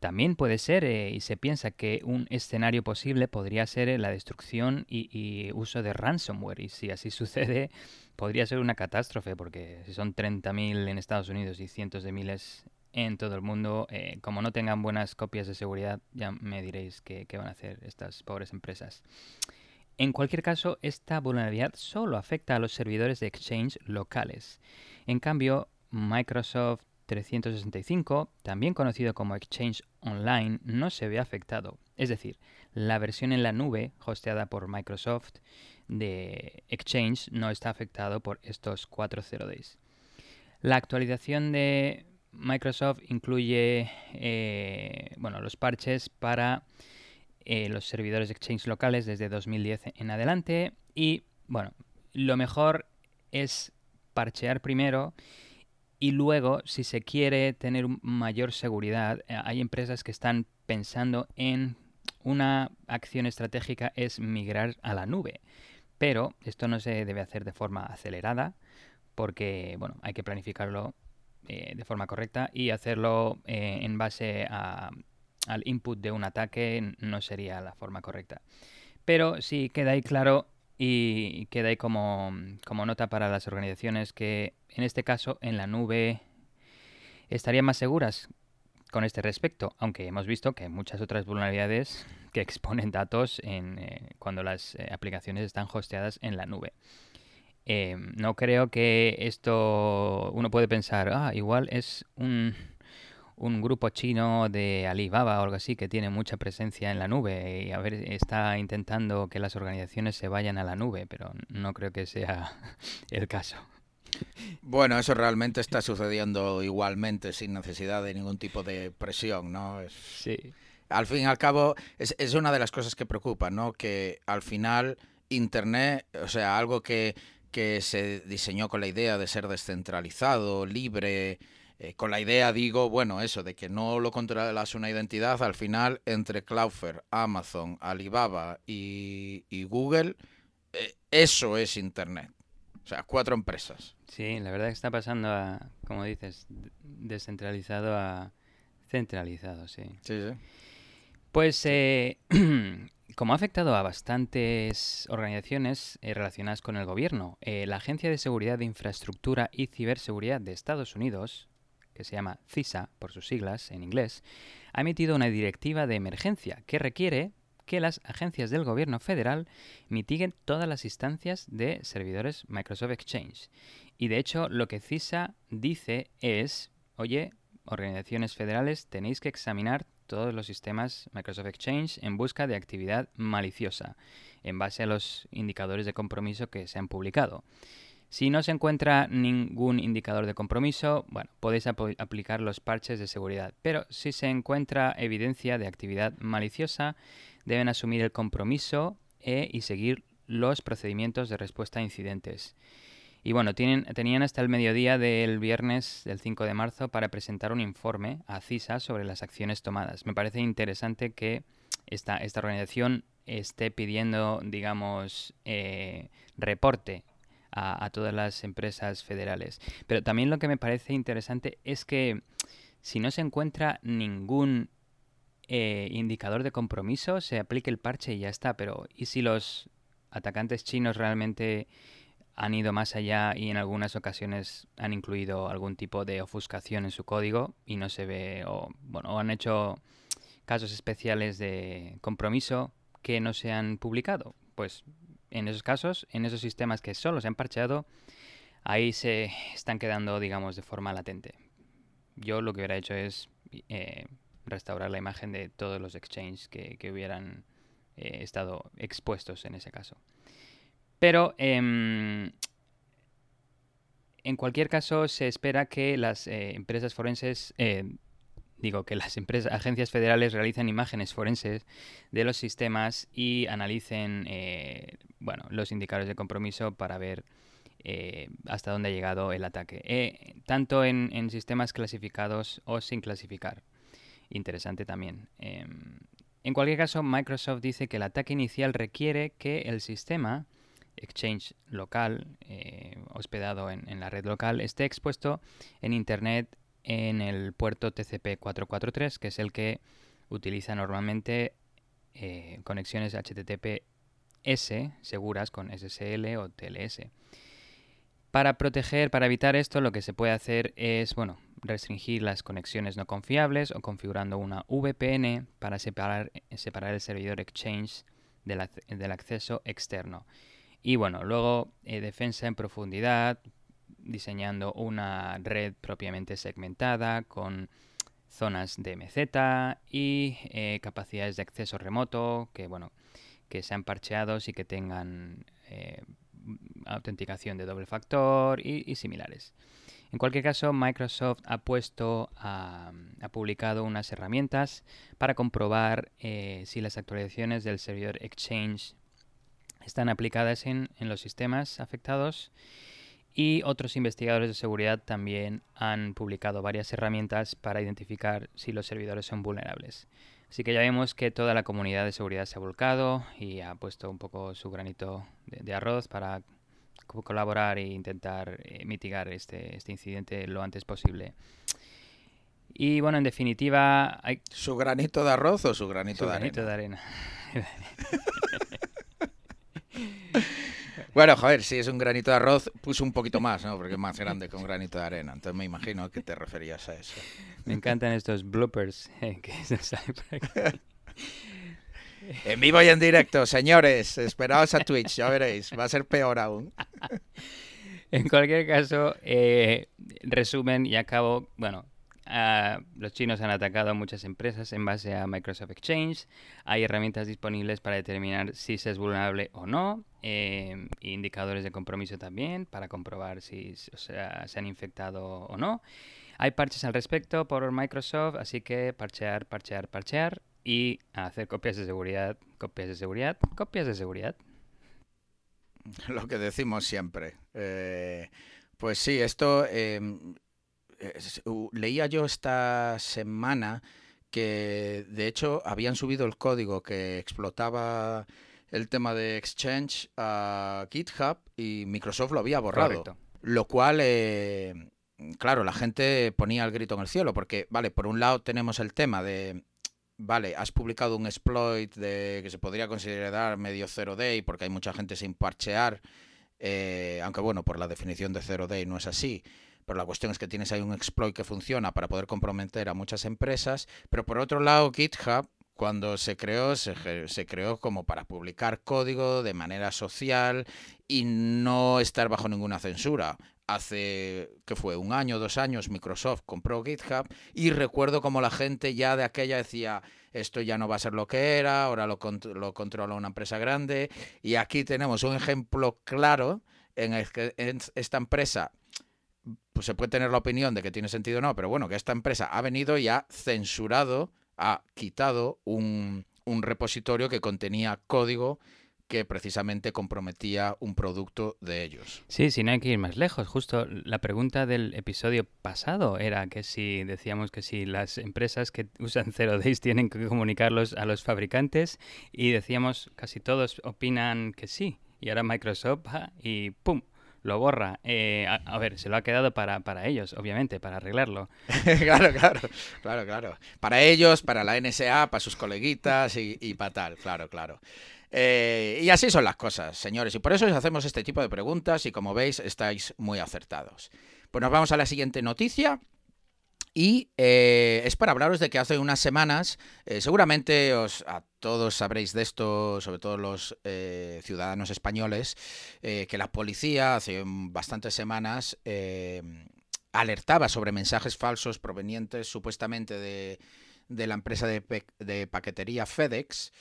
también puede ser, eh, y se piensa que un escenario posible podría ser eh, la destrucción y, uso de ransomware. Y si así sucede, podría ser una catástrofe, porque si son 30.000 en Estados Unidos y cientos de miles en todo el mundo, eh, como no tengan buenas copias de seguridad, ya me diréis qué, van a hacer estas pobres empresas. En cualquier caso, esta vulnerabilidad solo afecta a los servidores de Exchange locales. En cambio, Microsoft 365, también conocido como Exchange Online, no se ve afectado. Es decir, la versión en la nube hosteada por Microsoft de Exchange no está afectado por estos 4.0 days. La actualización de Microsoft incluye eh, bueno, los parches para eh, los servidores de Exchange locales desde 2010 en adelante y bueno, lo mejor es parchear primero y luego, si se quiere tener mayor seguridad, eh, hay empresas que están pensando en una acción estratégica es migrar a la nube. Pero esto no se debe hacer de forma acelerada porque bueno, hay que planificarlo eh, de forma correcta y hacerlo eh, en base al input de un ataque no sería la forma correcta. Pero sí queda ahí claro y queda ahí como, como nota para las organizaciones que en este caso en la nube estarían más seguras con este respecto, aunque hemos visto que hay muchas otras vulnerabilidades que exponen datos en, eh, cuando las aplicaciones están hosteadas en la nube. Eh, no creo que esto uno puede pensar, ah, igual es un, un grupo chino de Alibaba o algo así que tiene mucha presencia en la nube y a ver está intentando que las organizaciones se vayan a la nube, pero no creo que sea el caso. Bueno, eso realmente está sucediendo igualmente sin necesidad de ningún tipo de presión, ¿no? sí. Al fin y al cabo, es, es una de las cosas que preocupa, ¿no? Que al final Internet, o sea, algo que, que se diseñó con la idea de ser descentralizado, libre, eh, con la idea, digo, bueno, eso, de que no lo controlas una identidad, al final, entre Cloudflare, Amazon, Alibaba y, Google, eh, eso es Internet. O sea, cuatro empresas. Sí, la verdad que está pasando a, como dices, descentralizado a Centralizado, sí. Sí, sí. Pues eh, como ha afectado a bastantes organizaciones eh, relacionadas con el gobierno, eh, la Agencia de Seguridad de Infraestructura y Ciberseguridad de Estados Unidos, que se llama CISA por sus siglas en inglés, ha emitido una directiva de emergencia que requiere que las agencias del gobierno federal mitiguen todas las instancias de servidores Microsoft Exchange. Y de hecho lo que CISA dice es, oye, organizaciones federales tenéis que examinar todos los sistemas Microsoft Exchange en busca de actividad maliciosa, en base a los indicadores de compromiso que se han publicado. Si no se encuentra ningún indicador de compromiso, bueno, podéis aplicar los parches de seguridad. Pero si se encuentra evidencia de actividad maliciosa, deben asumir el compromiso e, y seguir los procedimientos de respuesta a incidentes. Y bueno, tienen, tenían hasta el mediodía del viernes del 5 de marzo para presentar un informe a CISA sobre las acciones tomadas. Me parece interesante que esta, esta organización esté pidiendo, digamos, eh, reporte a, todas las empresas federales. Pero también lo que me parece interesante es que si no se encuentra ningún eh, indicador de compromiso, se aplique el parche y ya está. Pero ¿y si los atacantes chinos realmente han ido más allá y en algunas ocasiones han incluido algún tipo de ofuscación en su código y no se ve o bueno, o han hecho casos especiales de compromiso que no se han publicado? Pues en esos casos, en esos sistemas que solo se han parcheado, ahí se están quedando, digamos, de forma latente. Yo lo que hubiera hecho es eh, restaurar la imagen de todos los exchanges que, hubieran eh, estado expuestos en ese caso. Pero em, en cualquier caso se espera que las eh, empresas forenses digo que las empresas, agencias federales realicen imágenes forenses de los sistemas y analicen eh, bueno, los indicadores de compromiso para ver eh, hasta dónde ha llegado el ataque, eh, tanto en, en, sistemas clasificados o sin clasificar. Interesante también. Em, en cualquier caso, Microsoft dice que el ataque inicial requiere que el sistema Exchange local, hospedado en, la red local, esté expuesto en Internet en el puerto TCP 443, que es el que utiliza normalmente eh, conexiones HTTPS seguras con SSL o TLS. Para proteger, para evitar esto, lo que se puede hacer es, bueno, restringir las conexiones no confiables o configurando una VPN para separar, separar el servidor Exchange del, acceso externo. Y bueno, luego eh, defensa en profundidad, diseñando una red propiamente segmentada con zonas de meseta y eh, capacidades de acceso remoto que bueno que sean parcheados y que tengan eh, autenticación de doble factor y, similares. En cualquier caso, Microsoft ha puesto, ha publicado unas herramientas para comprobar si las actualizaciones del servidor Exchange están aplicadas en, en los sistemas afectados y otros investigadores de seguridad también han publicado varias herramientas para identificar si los servidores son vulnerables. Así que ya vemos que toda la comunidad de seguridad se ha volcado y ha puesto un poco su granito de, arroz para colaborar e intentar eh, mitigar este, este, incidente lo antes posible. Y bueno, en definitiva... Hay... ¿Su granito de arroz o su granito, de, granito arena? de arena? Bueno, joder, si es un granito de arroz, puso un poquito más, ¿no? Porque es más grande que un granito de arena. Entonces me imagino que te referías a eso. Me encantan estos bloopers eh, que se En vivo y en directo, señores. Esperaos a Twitch, ya veréis. Va a ser peor aún. En cualquier caso, eh, resumen y acabo. Bueno, los chinos han atacado muchas empresas en base a Microsoft Exchange. Hay herramientas disponibles para determinar si se es vulnerable o no. Eh, indicadores de compromiso también para comprobar si se han infectado o no. Hay parches al respecto por Microsoft, así que parchear, parchear, parchear y hacer copias de seguridad, copias de seguridad, copias de seguridad. Lo que decimos siempre. Eh, pues sí, esto em, leía yo esta semana que de hecho habían subido el código que explotaba el tema de Exchange a GitHub y Microsoft lo había borrado. Lo cual, eh, claro, la gente ponía el grito en el cielo, porque, vale, por un lado tenemos el tema de, vale, has publicado un exploit de que se podría considerar medio zero day, porque hay mucha gente sin parchear, eh, aunque bueno, por la definición de zero day no es así. Pero la cuestión es que tienes ahí un exploit que funciona para poder comprometer a muchas empresas. Pero por otro lado, GitHub, cuando se creó, se, creó como para publicar código de manera social y no estar bajo ninguna censura hace, que fue? Un año, dos años, Microsoft compró GitHub y recuerdo como la gente ya de aquella decía, esto ya no va a ser lo que era, ahora lo, lo controla una empresa grande y aquí tenemos un ejemplo claro en el que esta empresa pues se puede tener la opinión de que tiene sentido o no, pero bueno, que esta empresa ha venido y ha censurado, ha quitado un, un repositorio que contenía código que precisamente comprometía un producto de ellos. Sí, sí, no hay que ir más lejos. Justo la pregunta del episodio pasado era que si decíamos que si las empresas que usan Zero Days tienen que comunicarlos a los fabricantes y decíamos casi todos opinan que sí. Y ahora Microsoft y ¡pum! Lo borra. Eh, a, ver, se lo ha quedado para, para ellos, obviamente, para arreglarlo. claro, claro, claro, claro. Para ellos, para la NSA, para sus coleguitas y, y para tal, claro, claro. Eh, y así son las cosas, señores. Y por eso os hacemos este tipo de preguntas y como veis estáis muy acertados. Pues nos vamos a la siguiente noticia. Y eh, es para hablaros de que hace unas semanas, eh, seguramente os, a todos sabréis de esto, sobre todo los ciudadanos españoles, que la policía hace bastantes semanas alertaba sobre mensajes falsos provenientes supuestamente de, de la empresa de, de paquetería FedEx.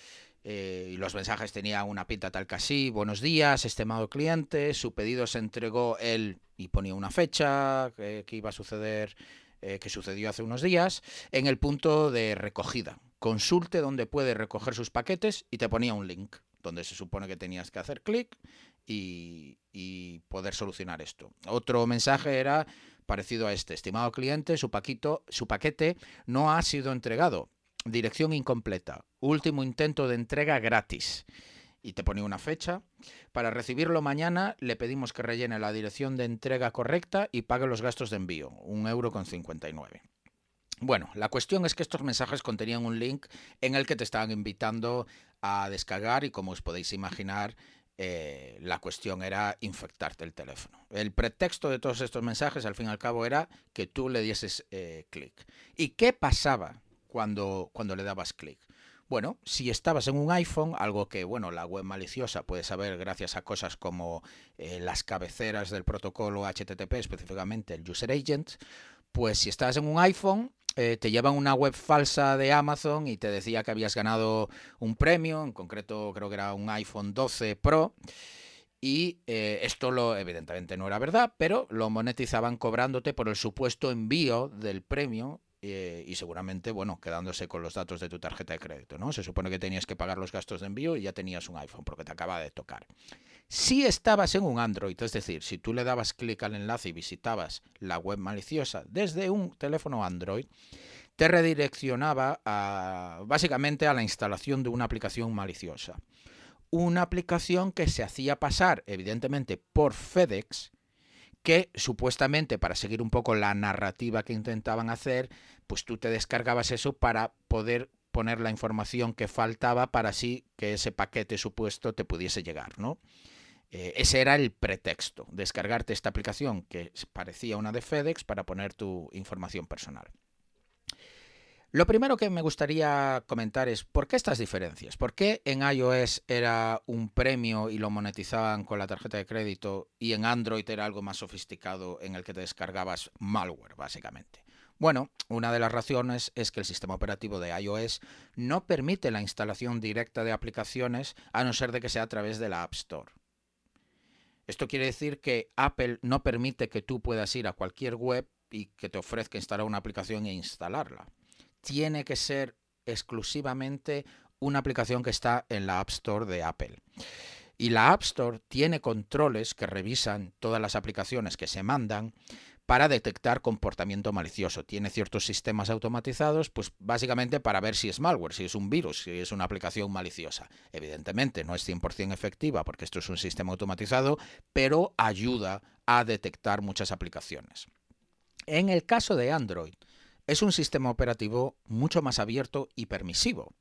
Eh, y los mensajes tenían una pinta tal que así, buenos días, estimado cliente, su pedido se entregó él y ponía una fecha que, iba a suceder, eh, que sucedió hace unos días, en el punto de recogida. Consulte donde puede recoger sus paquetes y te ponía un link donde se supone que tenías que hacer clic y, y, poder solucionar esto. Otro mensaje era parecido a este, estimado cliente, su, paquito, su paquete no ha sido entregado dirección incompleta, último intento de entrega gratis. Y te pone una fecha. Para recibirlo mañana le pedimos que rellene la dirección de entrega correcta y pague los gastos de envío, un euro con 59. Bueno, la cuestión es que estos mensajes contenían un link en el que te estaban invitando a descargar y como os podéis imaginar, eh, la cuestión era infectarte el teléfono. El pretexto de todos estos mensajes, al fin y al cabo, era que tú le dieses eh, clic. ¿Y qué pasaba cuando, cuando le dabas clic. Bueno, si estabas en un iPhone, algo que bueno, la web maliciosa puede saber gracias a cosas como eh, las cabeceras del protocolo HTTP, específicamente el User Agent, pues si estabas en un iPhone, eh, te llevan una web falsa de Amazon y te decía que habías ganado un premio, en concreto creo que era un iPhone 12 Pro. Y eh, esto lo, evidentemente no era verdad, pero lo monetizaban cobrándote por el supuesto envío del premio eh, y seguramente, bueno, quedándose con los datos de tu tarjeta de crédito, ¿no? Se supone que tenías que pagar los gastos de envío y ya tenías un iPhone porque te acaba de tocar. Si estabas en un Android, es decir, si tú le dabas clic al enlace y visitabas la web maliciosa desde un teléfono Android, te redireccionaba a, básicamente a la instalación de una aplicación maliciosa. Una aplicación que se hacía pasar, evidentemente, por FedEx, que supuestamente para seguir un poco la narrativa que intentaban hacer, pues tú te descargabas eso para poder poner la información que faltaba para así que ese paquete supuesto te pudiese llegar, ¿no? Eh, ese era el pretexto, descargarte esta aplicación que parecía una de FedEx para poner tu información personal. Lo primero que me gustaría comentar es por qué estas diferencias. ¿Por qué en iOS era un premio y lo monetizaban con la tarjeta de crédito y en Android era algo más sofisticado en el que te descargabas malware, básicamente? Bueno, una de las razones es que el sistema operativo de iOS no permite la instalación directa de aplicaciones a no ser de que sea a través de la App Store. Esto quiere decir que Apple no permite que tú puedas ir a cualquier web y que te ofrezca instalar una aplicación e instalarla tiene que ser exclusivamente una aplicación que está en la App Store de Apple. Y la App Store tiene controles que revisan todas las aplicaciones que se mandan para detectar comportamiento malicioso. Tiene ciertos sistemas automatizados, pues básicamente para ver si es malware, si es un virus, si es una aplicación maliciosa. Evidentemente no es 100% efectiva porque esto es un sistema automatizado, pero ayuda a detectar muchas aplicaciones. En el caso de Android, es un sistema operativo mucho más abierto y permisivo.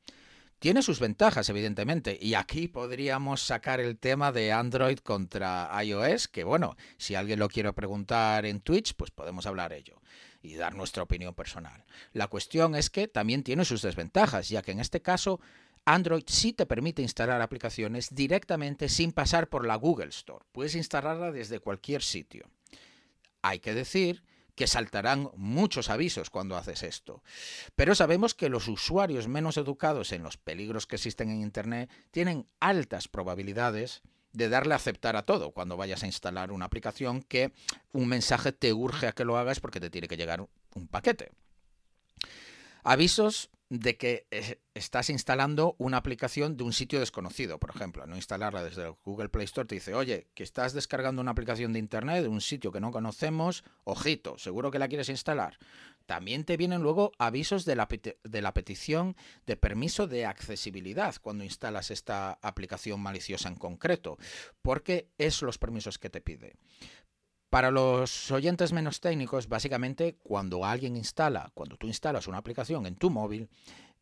Tiene sus ventajas, evidentemente, y aquí podríamos sacar el tema de Android contra iOS, que bueno, si alguien lo quiere preguntar en Twitch, pues podemos hablar ello y dar nuestra opinión personal. La cuestión es que también tiene sus desventajas, ya que en este caso Android sí te permite instalar aplicaciones directamente sin pasar por la Google Store. Puedes instalarla desde cualquier sitio. Hay que decir que saltarán muchos avisos cuando haces esto. Pero sabemos que los usuarios menos educados en los peligros que existen en Internet tienen altas probabilidades de darle a aceptar a todo cuando vayas a instalar una aplicación que un mensaje te urge a que lo hagas porque te tiene que llegar un paquete. Avisos de que eh, estás instalando una aplicación de un sitio desconocido, por ejemplo, no instalarla desde el Google Play Store, te dice, oye, que estás descargando una aplicación de Internet de un sitio que no conocemos, ojito, seguro que la quieres instalar. También te vienen luego avisos de la, de la petición de permiso de accesibilidad cuando instalas esta aplicación maliciosa en concreto, porque es los permisos que te pide. Para los oyentes menos técnicos, básicamente cuando alguien instala, cuando tú instalas una aplicación en tu móvil,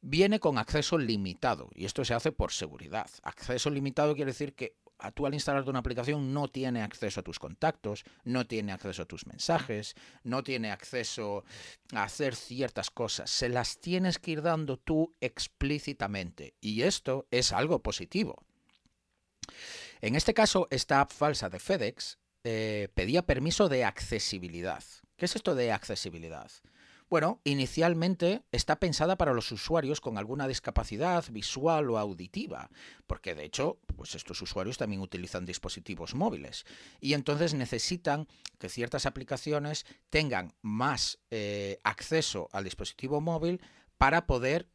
viene con acceso limitado y esto se hace por seguridad. Acceso limitado quiere decir que tú al instalar una aplicación no tiene acceso a tus contactos, no tiene acceso a tus mensajes, no tiene acceso a hacer ciertas cosas. Se las tienes que ir dando tú explícitamente y esto es algo positivo. En este caso, esta app falsa de FedEx eh, pedía permiso de accesibilidad. ¿Qué es esto de accesibilidad? Bueno, inicialmente está pensada para los usuarios con alguna discapacidad visual o auditiva, porque de hecho, pues estos usuarios también utilizan dispositivos móviles y entonces necesitan que ciertas aplicaciones tengan más eh, acceso al dispositivo móvil para poder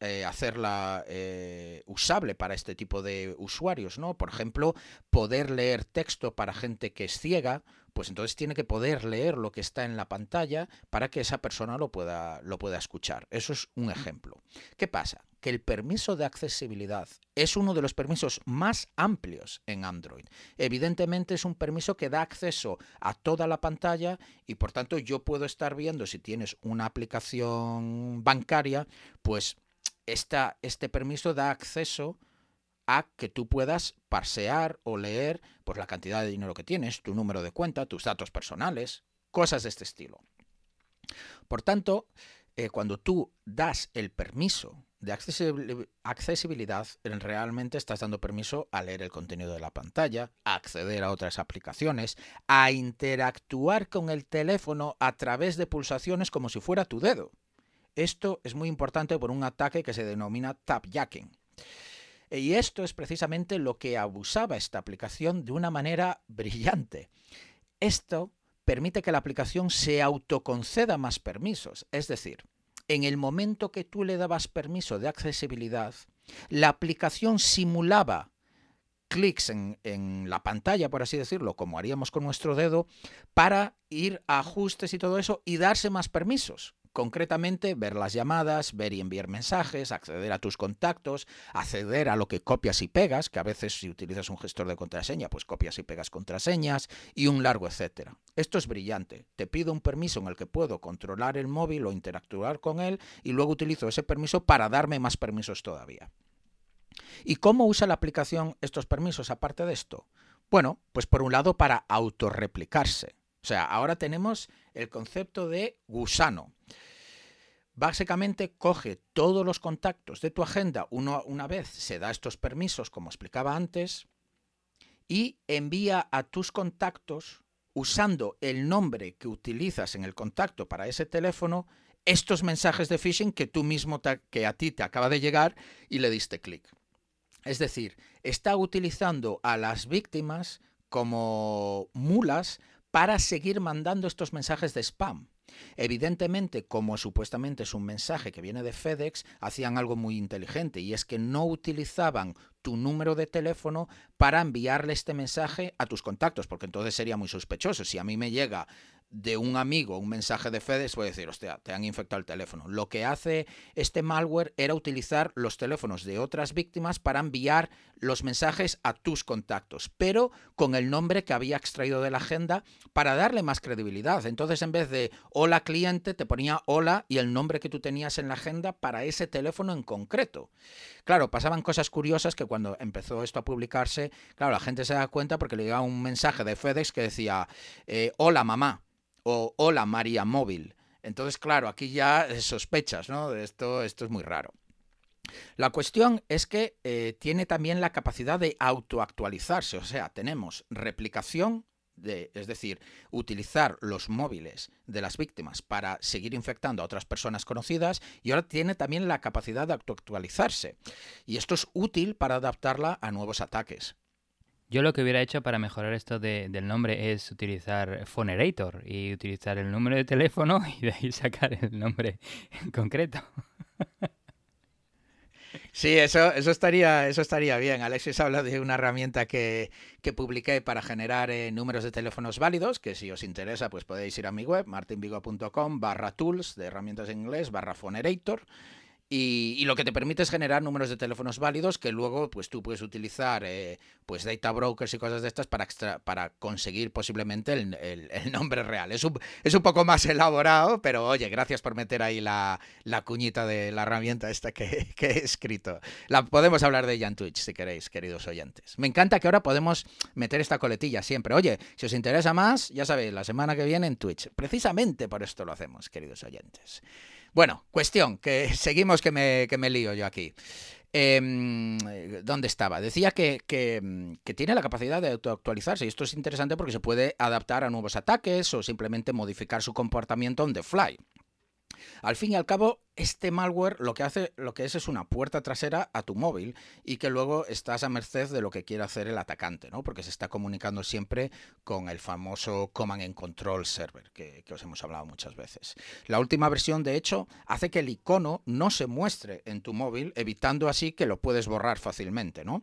eh, hacerla eh, usable para este tipo de usuarios, ¿no? Por ejemplo, poder leer texto para gente que es ciega, pues entonces tiene que poder leer lo que está en la pantalla para que esa persona lo pueda, lo pueda escuchar. Eso es un ejemplo. ¿Qué pasa? Que el permiso de accesibilidad es uno de los permisos más amplios en Android. Evidentemente es un permiso que da acceso a toda la pantalla y por tanto yo puedo estar viendo si tienes una aplicación bancaria, pues este permiso da acceso a que tú puedas parsear o leer pues, la cantidad de dinero que tienes, tu número de cuenta, tus datos personales, cosas de este estilo. Por tanto, eh, cuando tú das el permiso de accesibilidad, realmente estás dando permiso a leer el contenido de la pantalla, a acceder a otras aplicaciones, a interactuar con el teléfono a través de pulsaciones como si fuera tu dedo. Esto es muy importante por un ataque que se denomina tapjacking. Y esto es precisamente lo que abusaba esta aplicación de una manera brillante. Esto permite que la aplicación se autoconceda más permisos. Es decir, en el momento que tú le dabas permiso de accesibilidad, la aplicación simulaba clics en, en, la pantalla, por así decirlo, como haríamos con nuestro dedo, para ir a ajustes y todo eso y darse más permisos. Concretamente, ver las llamadas, ver y enviar mensajes, acceder a tus contactos, acceder a lo que copias y pegas, que a veces si utilizas un gestor de contraseña, pues copias y pegas contraseñas y un largo etcétera. Esto es brillante. Te pido un permiso en el que puedo controlar el móvil o interactuar con él y luego utilizo ese permiso para darme más permisos todavía. ¿Y cómo usa la aplicación estos permisos aparte de esto? Bueno, pues por un lado para autorreplicarse. O sea, ahora tenemos el concepto de gusano. Básicamente coge todos los contactos de tu agenda una vez se da estos permisos, como explicaba antes, y envía a tus contactos, usando el nombre que utilizas en el contacto para ese teléfono, estos mensajes de phishing que tú mismo, que a ti te acaba de llegar y le diste clic. Es decir, está utilizando a las víctimas como mulas para seguir mandando estos mensajes de spam. Evidentemente, como supuestamente es un mensaje que viene de FedEx, hacían algo muy inteligente y es que no utilizaban tu número de teléfono para enviarle este mensaje a tus contactos, porque entonces sería muy sospechoso. Si a mí me llega de un amigo un mensaje de FedEx, puede decir, hostia, te han infectado el teléfono. Lo que hace este malware era utilizar los teléfonos de otras víctimas para enviar los mensajes a tus contactos, pero con el nombre que había extraído de la agenda para darle más credibilidad. Entonces, en vez de hola cliente, te ponía hola y el nombre que tú tenías en la agenda para ese teléfono en concreto. Claro, pasaban cosas curiosas que cuando empezó esto a publicarse, claro, la gente se da cuenta porque le llegaba un mensaje de FedEx que decía, eh, hola mamá o Hola María Móvil. Entonces, claro, aquí ya sospechas, ¿no? Esto, esto es muy raro. La cuestión es que eh, tiene también la capacidad de autoactualizarse, o sea, tenemos replicación, de, es decir, utilizar los móviles de las víctimas para seguir infectando a otras personas conocidas y ahora tiene también la capacidad de autoactualizarse. Y esto es útil para adaptarla a nuevos ataques. Yo lo que hubiera hecho para mejorar esto del nombre es utilizar Phonerator y utilizar el número de teléfono y de ahí sacar el nombre en concreto. Sí, eso, eso, estaría, eso estaría bien. Alexis habla de una herramienta que, que publiqué para generar eh, números de teléfonos válidos, que si os interesa, pues podéis ir a mi web, martinvigo.com barra tools de herramientas en inglés barra Phonerator y, lo que te permite es generar números de teléfonos válidos que luego pues tú puedes utilizar eh, pues data brokers y cosas de estas para, para conseguir posiblemente el, nombre real. Es un, es un poco más elaborado, pero oye, gracias por meter ahí la, la cuñita de la herramienta esta que, que, he escrito. La, podemos hablar de ella en Twitch si queréis, queridos oyentes. Me encanta que ahora podemos meter esta coletilla siempre. Oye, si os interesa más, ya sabéis, la semana que viene en Twitch. Precisamente por esto lo hacemos, queridos oyentes. Bueno, cuestión, que seguimos que me, que me lío yo aquí. Em, ¿Dónde estaba? Decía que, que, que, tiene la capacidad de autoactualizarse y esto es interesante porque se puede adaptar a nuevos ataques o simplemente modificar su comportamiento on the fly. Al fin y al cabo, este malware lo que hace, lo que es es una puerta trasera a tu móvil y que luego estás a merced de lo que quiere hacer el atacante, ¿no? Porque se está comunicando siempre con el famoso Command and Control Server que, os hemos hablado muchas veces. La última versión, de hecho, hace que el icono no se muestre en tu móvil, evitando así que lo puedes borrar fácilmente, ¿no?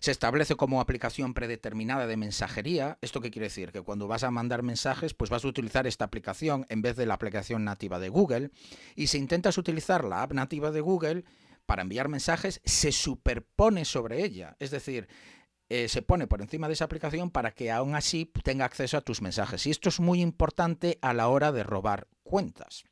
Se establece como aplicación predeterminada de mensajería. ¿Esto qué quiere decir? Que cuando vas a mandar mensajes, pues vas a utilizar esta aplicación en vez de la aplicación nativa de Google. Y si intentas utilizar la app nativa de Google para enviar mensajes, se superpone sobre ella. Es decir, eh, se pone por encima de esa aplicación para que aún así tenga acceso a tus mensajes. Y esto es muy importante a la hora de robar cuentas.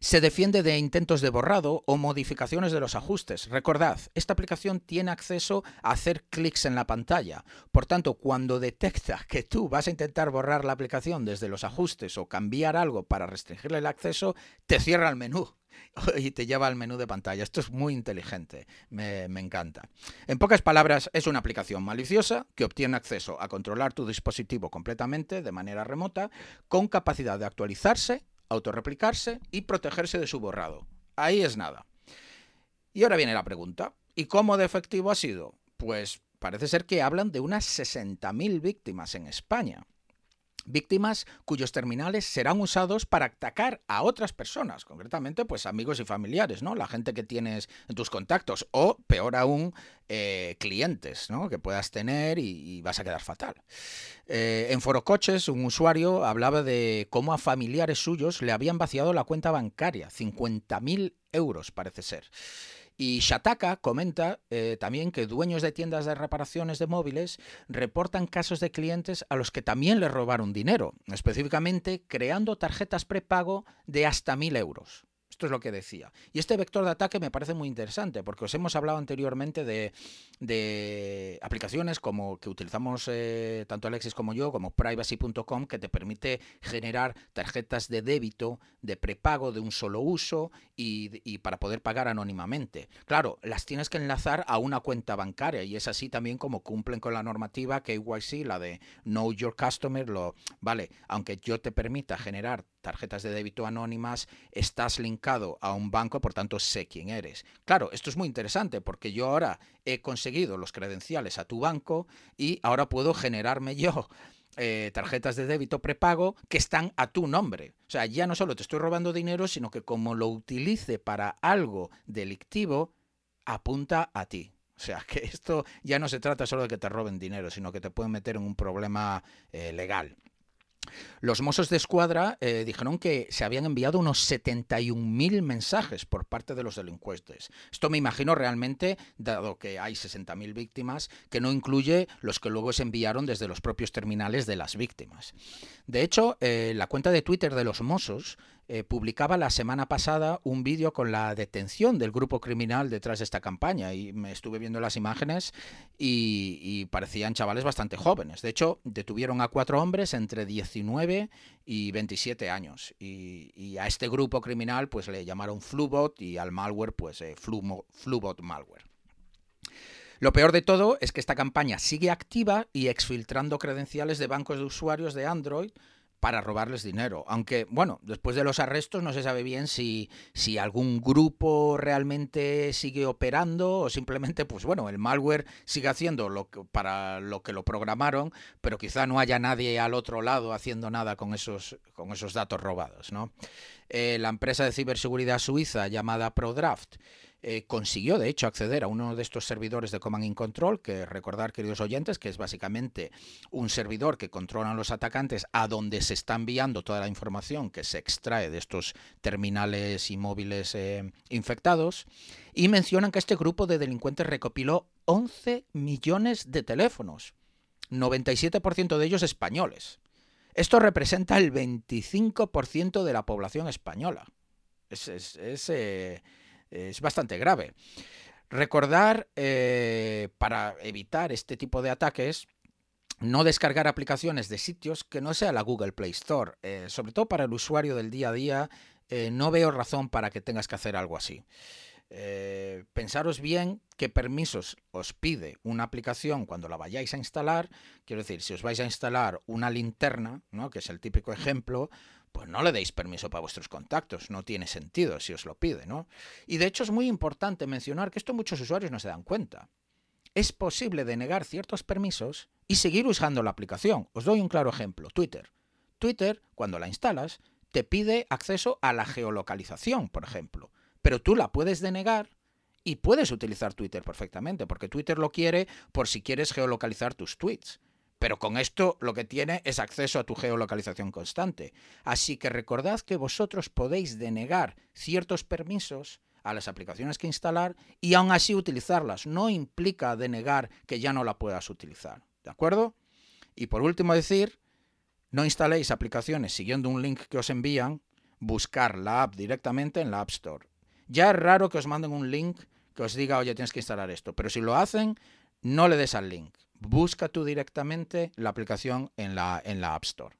Se defiende de intentos de borrado o modificaciones de los ajustes. Recordad, esta aplicación tiene acceso a hacer clics en la pantalla. Por tanto, cuando detecta que tú vas a intentar borrar la aplicación desde los ajustes o cambiar algo para restringirle el acceso, te cierra el menú y te lleva al menú de pantalla. Esto es muy inteligente, me, me, encanta. En pocas palabras, es una aplicación maliciosa que obtiene acceso a controlar tu dispositivo completamente de manera remota, con capacidad de actualizarse autorreplicarse y protegerse de su borrado. Ahí es nada. Y ahora viene la pregunta. ¿Y cómo de efectivo ha sido? Pues parece ser que hablan de unas 60.000 víctimas en España víctimas cuyos terminales serán usados para atacar a otras personas, concretamente pues amigos y familiares, ¿no? La gente que tienes en tus contactos o peor aún eh, clientes, ¿no? Que puedas tener y, vas a quedar fatal. Eh, en Foro Coches un usuario hablaba de cómo a familiares suyos le habían vaciado la cuenta bancaria, 50.000 euros parece ser. Y Shataka comenta eh, también que dueños de tiendas de reparaciones de móviles reportan casos de clientes a los que también les robaron dinero, específicamente creando tarjetas prepago de hasta 1.000 euros. Esto es lo que decía. Y este vector de ataque me parece muy interesante porque os hemos hablado anteriormente de, aplicaciones como que utilizamos eh, tanto Alexis como yo, como privacy.com, que te permite generar tarjetas de débito, de prepago de un solo uso y, y, para poder pagar anónimamente. Claro, las tienes que enlazar a una cuenta bancaria y es así también como cumplen con la normativa KYC, la de Know Your Customer. Lo, vale, aunque yo te permita generar tarjetas de débito anónimas, estás linkado a un banco, por tanto sé quién eres. Claro, esto es muy interesante porque yo ahora he conseguido los credenciales a tu banco y ahora puedo generarme yo eh, tarjetas de débito prepago que están a tu nombre. O sea, ya no solo te estoy robando dinero, sino que como lo utilice para algo delictivo, apunta a ti. O sea, que esto ya no se trata solo de que te roben dinero, sino que te pueden meter en un problema eh, legal. Los mozos de escuadra eh, dijeron que se habían enviado unos 71.000 mensajes por parte de los delincuentes. Esto me imagino realmente, dado que hay 60.000 víctimas, que no incluye los que luego se enviaron desde los propios terminales de las víctimas. De hecho, eh, la cuenta de Twitter de los mozos eh, publicaba la semana pasada un vídeo con la detención del grupo criminal detrás de esta campaña y me estuve viendo las imágenes y, parecían chavales bastante jóvenes. De hecho, detuvieron a cuatro hombres entre 19 y 27 años y, a este grupo criminal pues le llamaron Flubot y al malware pues eh, Flubot Malware. Lo peor de todo es que esta campaña sigue activa y exfiltrando credenciales de bancos de usuarios de Android para robarles dinero. Aunque, bueno, después de los arrestos no se sabe bien si, si algún grupo realmente sigue operando o simplemente, pues bueno, el malware sigue haciendo lo que, para lo que lo programaron, pero quizá no haya nadie al otro lado haciendo nada con esos, con esos datos robados, ¿no? Eh, la empresa de ciberseguridad suiza llamada ProDraft eh, consiguió de hecho acceder a uno de estos servidores de Command and Control, que recordar queridos oyentes que es básicamente un servidor que controlan los atacantes a donde se está enviando toda la información que se extrae de estos terminales y móviles eh, infectados, y mencionan que este grupo de delincuentes recopiló 11 millones de teléfonos, 97% de ellos españoles. Esto representa el 25% de la población española. Es, eh, es bastante grave. Recordar, eh, para evitar este tipo de ataques, no descargar aplicaciones de sitios que no sea la Google Play Store. Eh, sobre todo para el usuario del día a día, eh, no veo razón para que tengas que hacer algo así. pensaros bien qué permisos os pide una aplicación cuando la vayáis a instalar. Quiero decir, si os vais a instalar una linterna, ¿no? que es el típico ejemplo, pues no le deis permiso para vuestros contactos, no tiene sentido si os lo pide, ¿no? Y de hecho es muy importante mencionar que esto muchos usuarios no se dan cuenta. Es posible denegar ciertos permisos y seguir usando la aplicación. Os doy un claro ejemplo, Twitter. Twitter, cuando la instalas, te pide acceso a la geolocalización, por ejemplo, pero tú la puedes denegar y puedes utilizar Twitter perfectamente, porque Twitter lo quiere por si quieres geolocalizar tus tweets. Pero con esto lo que tiene es acceso a tu geolocalización constante. Así que recordad que vosotros podéis denegar ciertos permisos a las aplicaciones que instalar y aún así utilizarlas. No implica denegar que ya no la puedas utilizar. ¿De acuerdo? Y por último decir, no instaléis aplicaciones siguiendo un link que os envían, buscar la app directamente en la App Store. Ya es raro que os manden un link que os diga, oye, tienes que instalar esto, pero si lo hacen, no le des al link busca tú directamente la aplicación en la, en la App Store.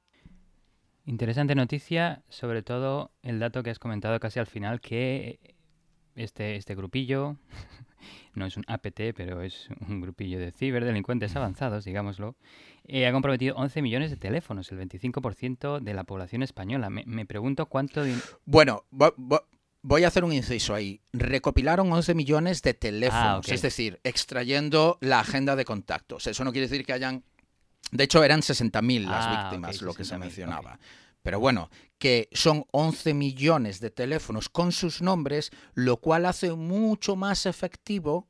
Interesante noticia, sobre todo el dato que has comentado casi al final, que este, este grupillo, no es un APT, pero es un grupillo de ciberdelincuentes avanzados, digámoslo, eh, ha comprometido 11 millones de teléfonos, el 25% de la población española. Me, me pregunto cuánto... Bueno, Voy a hacer un inciso ahí. Recopilaron 11 millones de teléfonos, ah, es decir, extrayendo la agenda de contactos. Eso no quiere decir que hayan... De hecho, eran 60.000 las ah, víctimas, lo que se mencionaba. Pero bueno, que son 11 millones de teléfonos con sus nombres, lo cual hace mucho más efectivo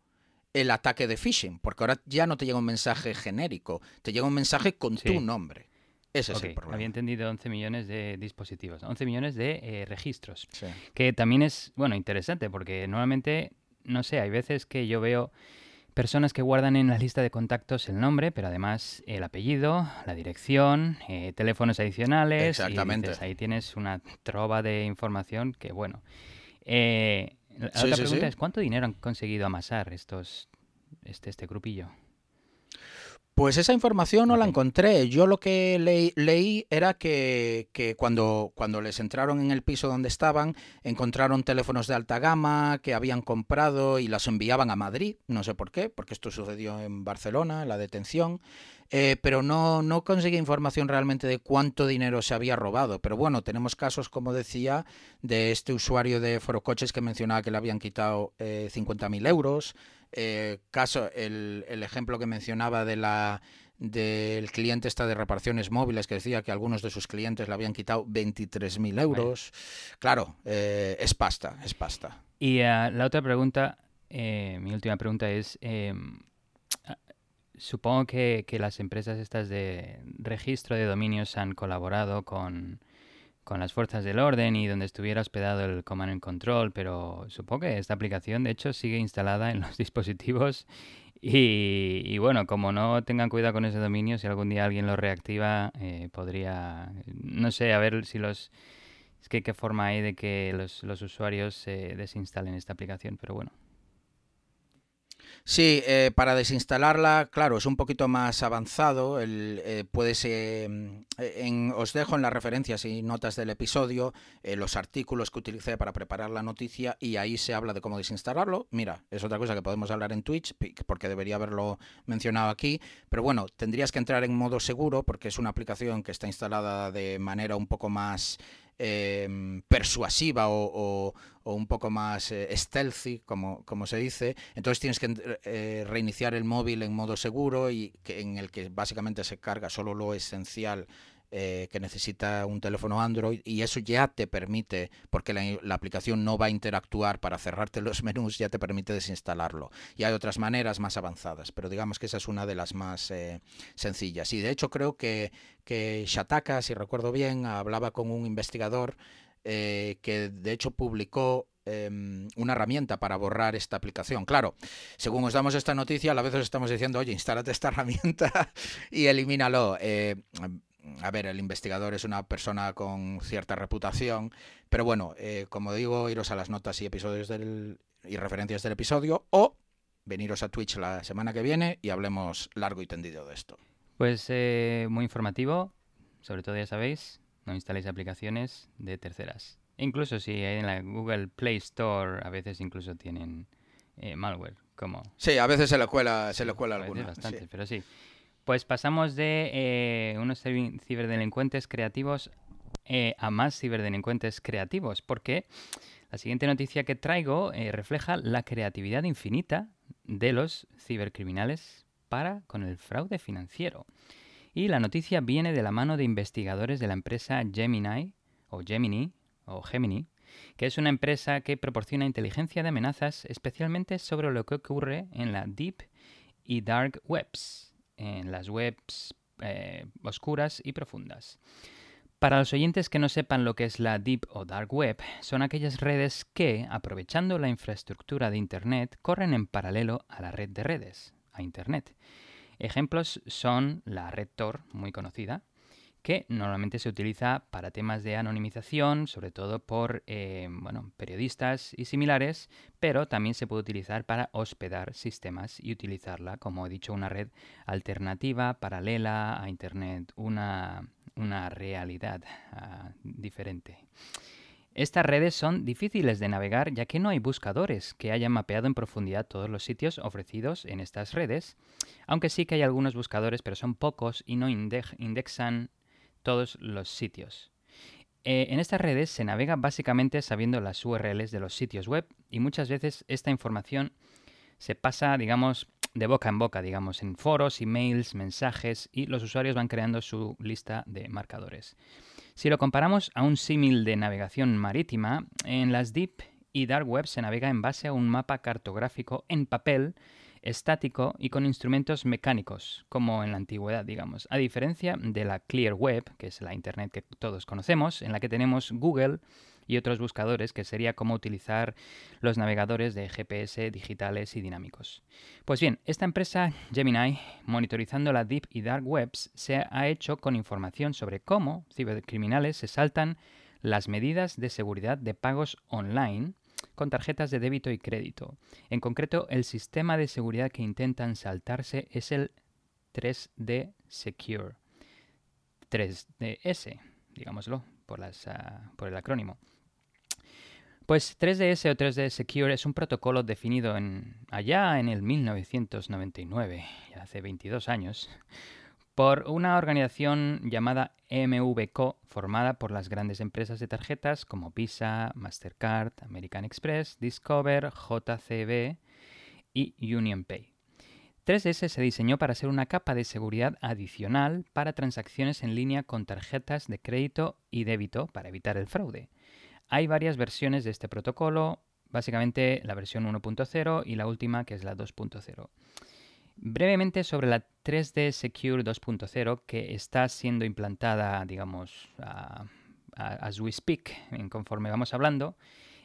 el ataque de phishing, porque ahora ya no te llega un mensaje genérico, te llega un mensaje con tu nombre. Ese es el problema. Había entendido 11 millones de dispositivos, 11 millones de eh, registros. Que también es, bueno, interesante porque normalmente, no sé, hay veces que yo veo personas que guardan en la lista de contactos el nombre, pero además el apellido, la dirección, eh, teléfonos adicionales. Exactamente. ahí tienes una trova de información que, bueno. Eh, la otra pregunta es, ¿cuánto dinero han conseguido amasar estos, este, este grupillo? Pues esa información no la encontré. Yo lo que leí era que, cuando, cuando, les entraron en el piso donde estaban, encontraron teléfonos de alta gama que habían comprado y las enviaban a Madrid. No sé por qué, porque esto sucedió en Barcelona, en la detención. Eh, pero no, no conseguí información realmente de cuánto dinero se había robado. Pero bueno, tenemos casos, como decía, de este usuario de Forocoches que mencionaba que le habían quitado eh, 50.000 euros. Eh, caso, el, ejemplo que mencionaba de la del cliente esta de reparaciones móviles que decía que algunos de sus clientes le habían quitado 23.000 euros. Claro, eh, es pasta, es pasta. Y eh, la otra pregunta, mi última pregunta es, em, supongo que, que, las empresas estas de registro de dominios han colaborado con, con las fuerzas del orden y donde estuviera hospedado el Command and Control, pero supongo que esta aplicación de hecho sigue instalada en los dispositivos y, bueno, como no tengan cuidado con ese dominio, si algún día alguien lo reactiva, eh, podría, no sé, a ver si los... Es que qué forma hay de que los, los usuarios se desinstalen esta aplicación, pero bueno, Sí, eh, para desinstalarla, claro, es un poquito más avanzado. El, eh, puedes, eh, en, os dejo en las referencias y notas del episodio los artículos que utilicé para preparar la noticia y ahí se habla de cómo desinstalarlo. Mira, es otra cosa que podemos hablar en Twitch porque debería haberlo mencionado aquí. Pero bueno, tendrías que entrar en modo seguro porque es una aplicación que está instalada de manera un poco más Em, persuasiva o, un poco más eh, stealthy, como, se dice. Entonces tienes que eh, reiniciar el móvil en modo seguro y que, en el que básicamente se carga solo lo esencial eh, que necesita un teléfono Android y eso ya te permite, porque la, aplicación no va a interactuar para cerrarte los menús, ya te permite desinstalarlo. Y hay otras maneras más avanzadas, pero digamos que esa es una de las más eh, sencillas. Y de hecho creo que, que Shataka, si recuerdo bien, hablaba con un investigador eh, que de hecho publicó em, una herramienta para borrar esta aplicación. Claro, según os damos esta noticia, a veces estamos diciendo, oye, instálate esta herramienta y elimínalo a ver, el investigador es una persona con cierta reputación, pero bueno, eh, como digo, iros a las notas y episodios del, y referencias del episodio o veniros a Twitch la semana que viene y hablemos largo y tendido de esto. Pues eh, muy informativo, sobre todo ya sabéis, no instaléis aplicaciones de terceras. Incluso si hay en la Google Play Store a veces incluso tienen eh, malware, como... Sí, a veces se le cuela, se le cuela alguna. Bastante, pero sí. Pues pasamos de eh, unos ciberdelincuentes creativos eh, a más ciberdelincuentes creativos, porque la siguiente noticia que traigo eh, refleja la creatividad infinita de los cibercriminales para con el fraude financiero. Y la noticia viene de la mano de investigadores de la empresa Gemini o Gemini o Gemini, que es una empresa que proporciona inteligencia de amenazas especialmente sobre lo que ocurre en la deep y dark webs en las webs eh, oscuras y profundas. Para los oyentes que no sepan lo que es la Deep o Dark Web, son aquellas redes que, aprovechando la infraestructura de Internet, corren en paralelo a la red de redes, a Internet. Ejemplos son la red Tor, muy conocida, que normalmente se utiliza para temas de anonimización, sobre todo por eh, bueno, periodistas y similares, pero también se puede utilizar para hospedar sistemas y utilizarla, como he dicho, una red alternativa, paralela a Internet, una, una realidad uh, diferente. Estas redes son difíciles de navegar ya que no hay buscadores que hayan mapeado en profundidad todos los sitios ofrecidos en estas redes, aunque sí que hay algunos buscadores, pero son pocos y no indexan todos los sitios. Eh, en estas redes se navega básicamente sabiendo las URLs de los sitios web y muchas veces esta información se pasa, digamos, de boca en boca, digamos, en foros, emails, mensajes y los usuarios van creando su lista de marcadores. Si lo comparamos a un símil de navegación marítima, en las deep y dark web se navega en base a un mapa cartográfico en papel estático y con instrumentos mecánicos, como en la antigüedad, digamos. A diferencia de la Clear Web, que es la Internet que todos conocemos, en la que tenemos Google y otros buscadores, que sería como utilizar los navegadores de GPS digitales y dinámicos. Pues bien, esta empresa Gemini, monitorizando la Deep y Dark Webs, se ha hecho con información sobre cómo cibercriminales se saltan las medidas de seguridad de pagos online con tarjetas de débito y crédito. En concreto, el sistema de seguridad que intentan saltarse es el 3D Secure. 3DS, digámoslo, ah, por el acrónimo. Pues 3DS o 3D Secure es un protocolo definido en, allá en el 1999, ya hace 22 años, por una organización llamada MVCO, formada por las grandes empresas de tarjetas como Visa, Mastercard, American Express, Discover, JCB y UnionPay. 3S se diseñó para ser una capa de seguridad adicional para transacciones en línea con tarjetas de crédito y débito para evitar el fraude. Hay varias versiones de este protocolo, básicamente la versión 1.0 y la última que es la 2.0. Brevemente sobre la 3D Secure 2.0 que está siendo implantada, digamos, as we speak, conforme vamos hablando,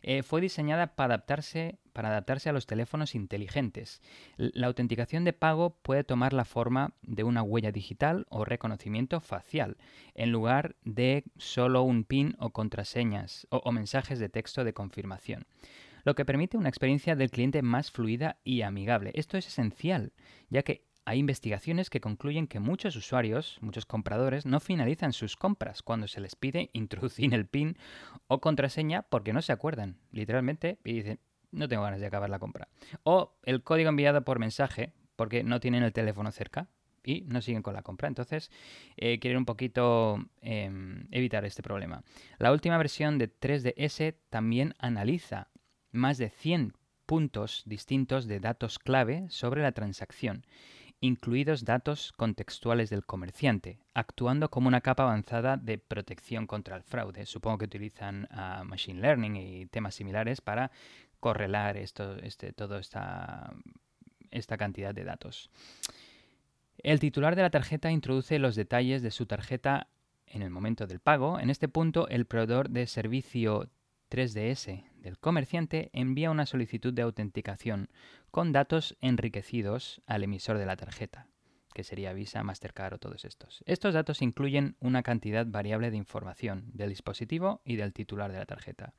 eh, fue diseñada para adaptarse, para adaptarse a los teléfonos inteligentes. La autenticación de pago puede tomar la forma de una huella digital o reconocimiento facial, en lugar de solo un PIN o contraseñas o mensajes de texto de confirmación lo que permite una experiencia del cliente más fluida y amigable. Esto es esencial, ya que hay investigaciones que concluyen que muchos usuarios, muchos compradores, no finalizan sus compras cuando se les pide introducir el PIN o contraseña porque no se acuerdan, literalmente, y dicen, no tengo ganas de acabar la compra. O el código enviado por mensaje porque no tienen el teléfono cerca y no siguen con la compra. Entonces, eh, quieren un poquito em, evitar este problema. La última versión de 3DS también analiza más de 100 puntos distintos de datos clave sobre la transacción incluidos datos contextuales del comerciante, actuando como una capa avanzada de protección contra el fraude. Supongo que utilizan uh, Machine Learning y temas similares para correlar esto, este, toda esta, esta cantidad de datos. El titular de la tarjeta introduce los detalles de su tarjeta en el momento del pago. En este punto, el proveedor de servicio 3DS del comerciante envía una solicitud de autenticación con datos enriquecidos al emisor de la tarjeta, que sería Visa, Mastercard o todos estos. Estos datos incluyen una cantidad variable de información del dispositivo y del titular de la tarjeta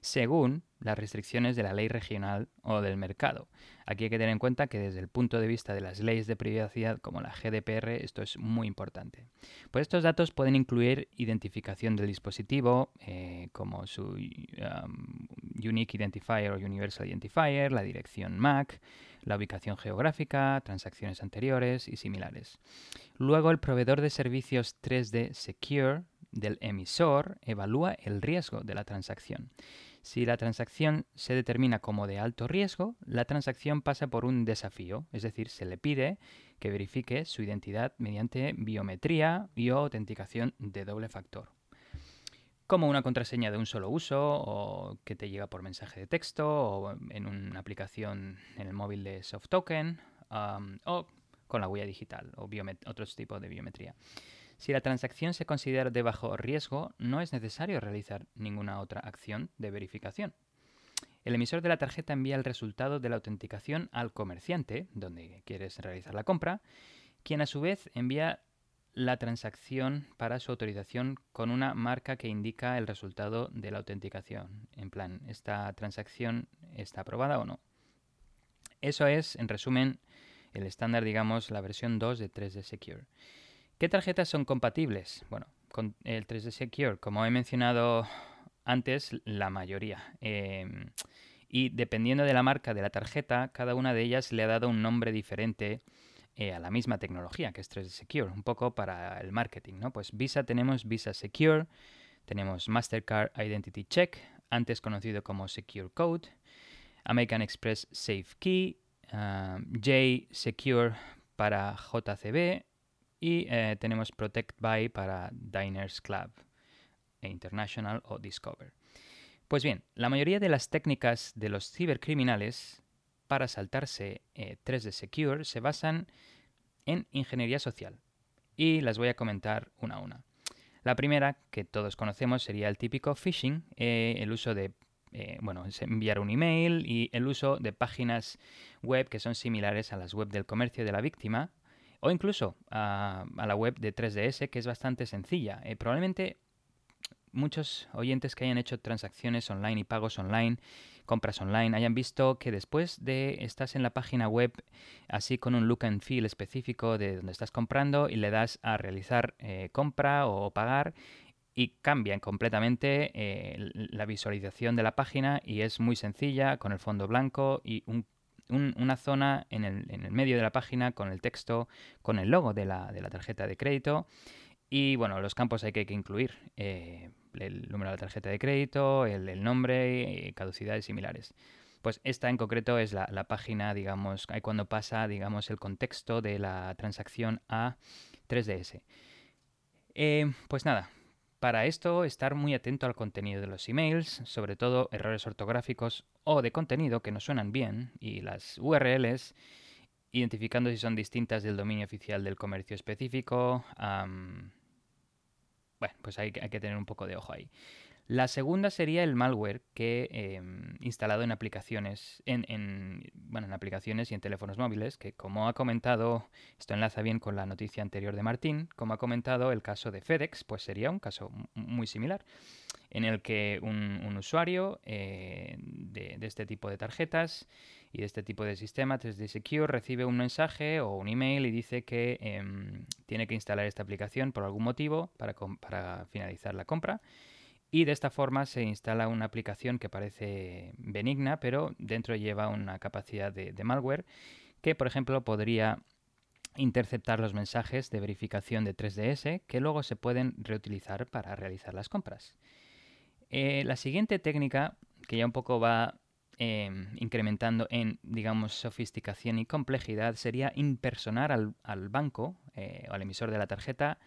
según las restricciones de la ley regional o del mercado. Aquí hay que tener en cuenta que desde el punto de vista de las leyes de privacidad como la GDPR esto es muy importante. Pues estos datos pueden incluir identificación del dispositivo eh, como su um, Unique Identifier o Universal Identifier, la dirección MAC, la ubicación geográfica, transacciones anteriores y similares. Luego el proveedor de servicios 3D Secure del emisor evalúa el riesgo de la transacción. Si la transacción se determina como de alto riesgo, la transacción pasa por un desafío, es decir, se le pide que verifique su identidad mediante biometría y autenticación de doble factor como una contraseña de un solo uso o que te llega por mensaje de texto o en una aplicación en el móvil de soft token o con la huella digital o otros tipos de biometría. Si la transacción se considera de bajo riesgo, no es necesario realizar ninguna otra acción de verificación. El emisor de la tarjeta envía el resultado de la autenticación al comerciante, donde quieres realizar la compra, quien a su vez envía la transacción para su autorización con una marca que indica el resultado de la autenticación. En plan, ¿esta transacción está aprobada o no? Eso es, en resumen, el estándar, digamos, la versión 2 de 3D Secure. ¿Qué tarjetas son compatibles? Bueno, con el 3D Secure, como he mencionado antes, la mayoría. Em, y dependiendo de la marca de la tarjeta, cada una de ellas le ha dado un nombre diferente eh, a la misma tecnología, que es 3D Secure, un poco para el marketing, ¿no? Pues Visa tenemos Visa Secure, tenemos Mastercard Identity Check, antes conocido como Secure Code, American Express Safe Key, ah, J Secure para JCB, y eh, tenemos Protect By para Diners Club e International o Discover. Pues bien, la mayoría de las técnicas de los cibercriminales para saltarse 3D eh, Secure se basan en ingeniería social y las voy a comentar una a una. La primera, que todos conocemos, sería el típico phishing, eh, el uso de bueno, enviar un email y el uso de páginas web que son similares a las web del comercio de la víctima o incluso a, la web de 3DS, que es bastante sencilla. Eh, probablemente muchos oyentes que hayan hecho transacciones online y pagos online, compras online, hayan visto que después de estás en la página web así con un look and feel específico de donde estás comprando y le das a realizar eh, compra o pagar y cambia completamente eh, la visualización de la página y es muy sencilla con el fondo blanco y un una zona en el, medio de la página con el texto, con el logo de la, tarjeta de crédito. Y bueno, los campos hay que, incluir eh, el número de la tarjeta de crédito, el, nombre, eh, caducidades similares. Pues esta en concreto es la, página, digamos, cuando pasa, digamos, el contexto de la transacción a 3DS. Eh, pues nada, para esto, estar muy atento al contenido de los emails, sobre todo errores ortográficos o de contenido que no suenan bien, y las URLs identificando si son distintas del dominio oficial del comercio específico. bueno, pues hay, que tener un poco de ojo ahí. La segunda sería el malware que em, instalado en aplicaciones, en, bueno, en aplicaciones y en teléfonos móviles, que como ha comentado, esto enlaza bien con la noticia anterior de Martín, como ha comentado el caso de FedEx, pues sería un caso muy similar, en el que un, usuario eh, de, este tipo de tarjetas y de este tipo de sistema 3D Secure recibe un mensaje o un email y dice que em, tiene que instalar esta aplicación por algún motivo para, para finalizar la compra y de esta forma se instala una aplicación que parece benigna, pero dentro lleva una capacidad de, malware que, por ejemplo, podría interceptar los mensajes de verificación de 3DS que luego se pueden reutilizar para realizar las compras. Eh, la siguiente técnica, que ya un poco va em, incrementando en, digamos, sofisticación y complejidad, sería impersonar al, banco eh, o al emisor de la tarjeta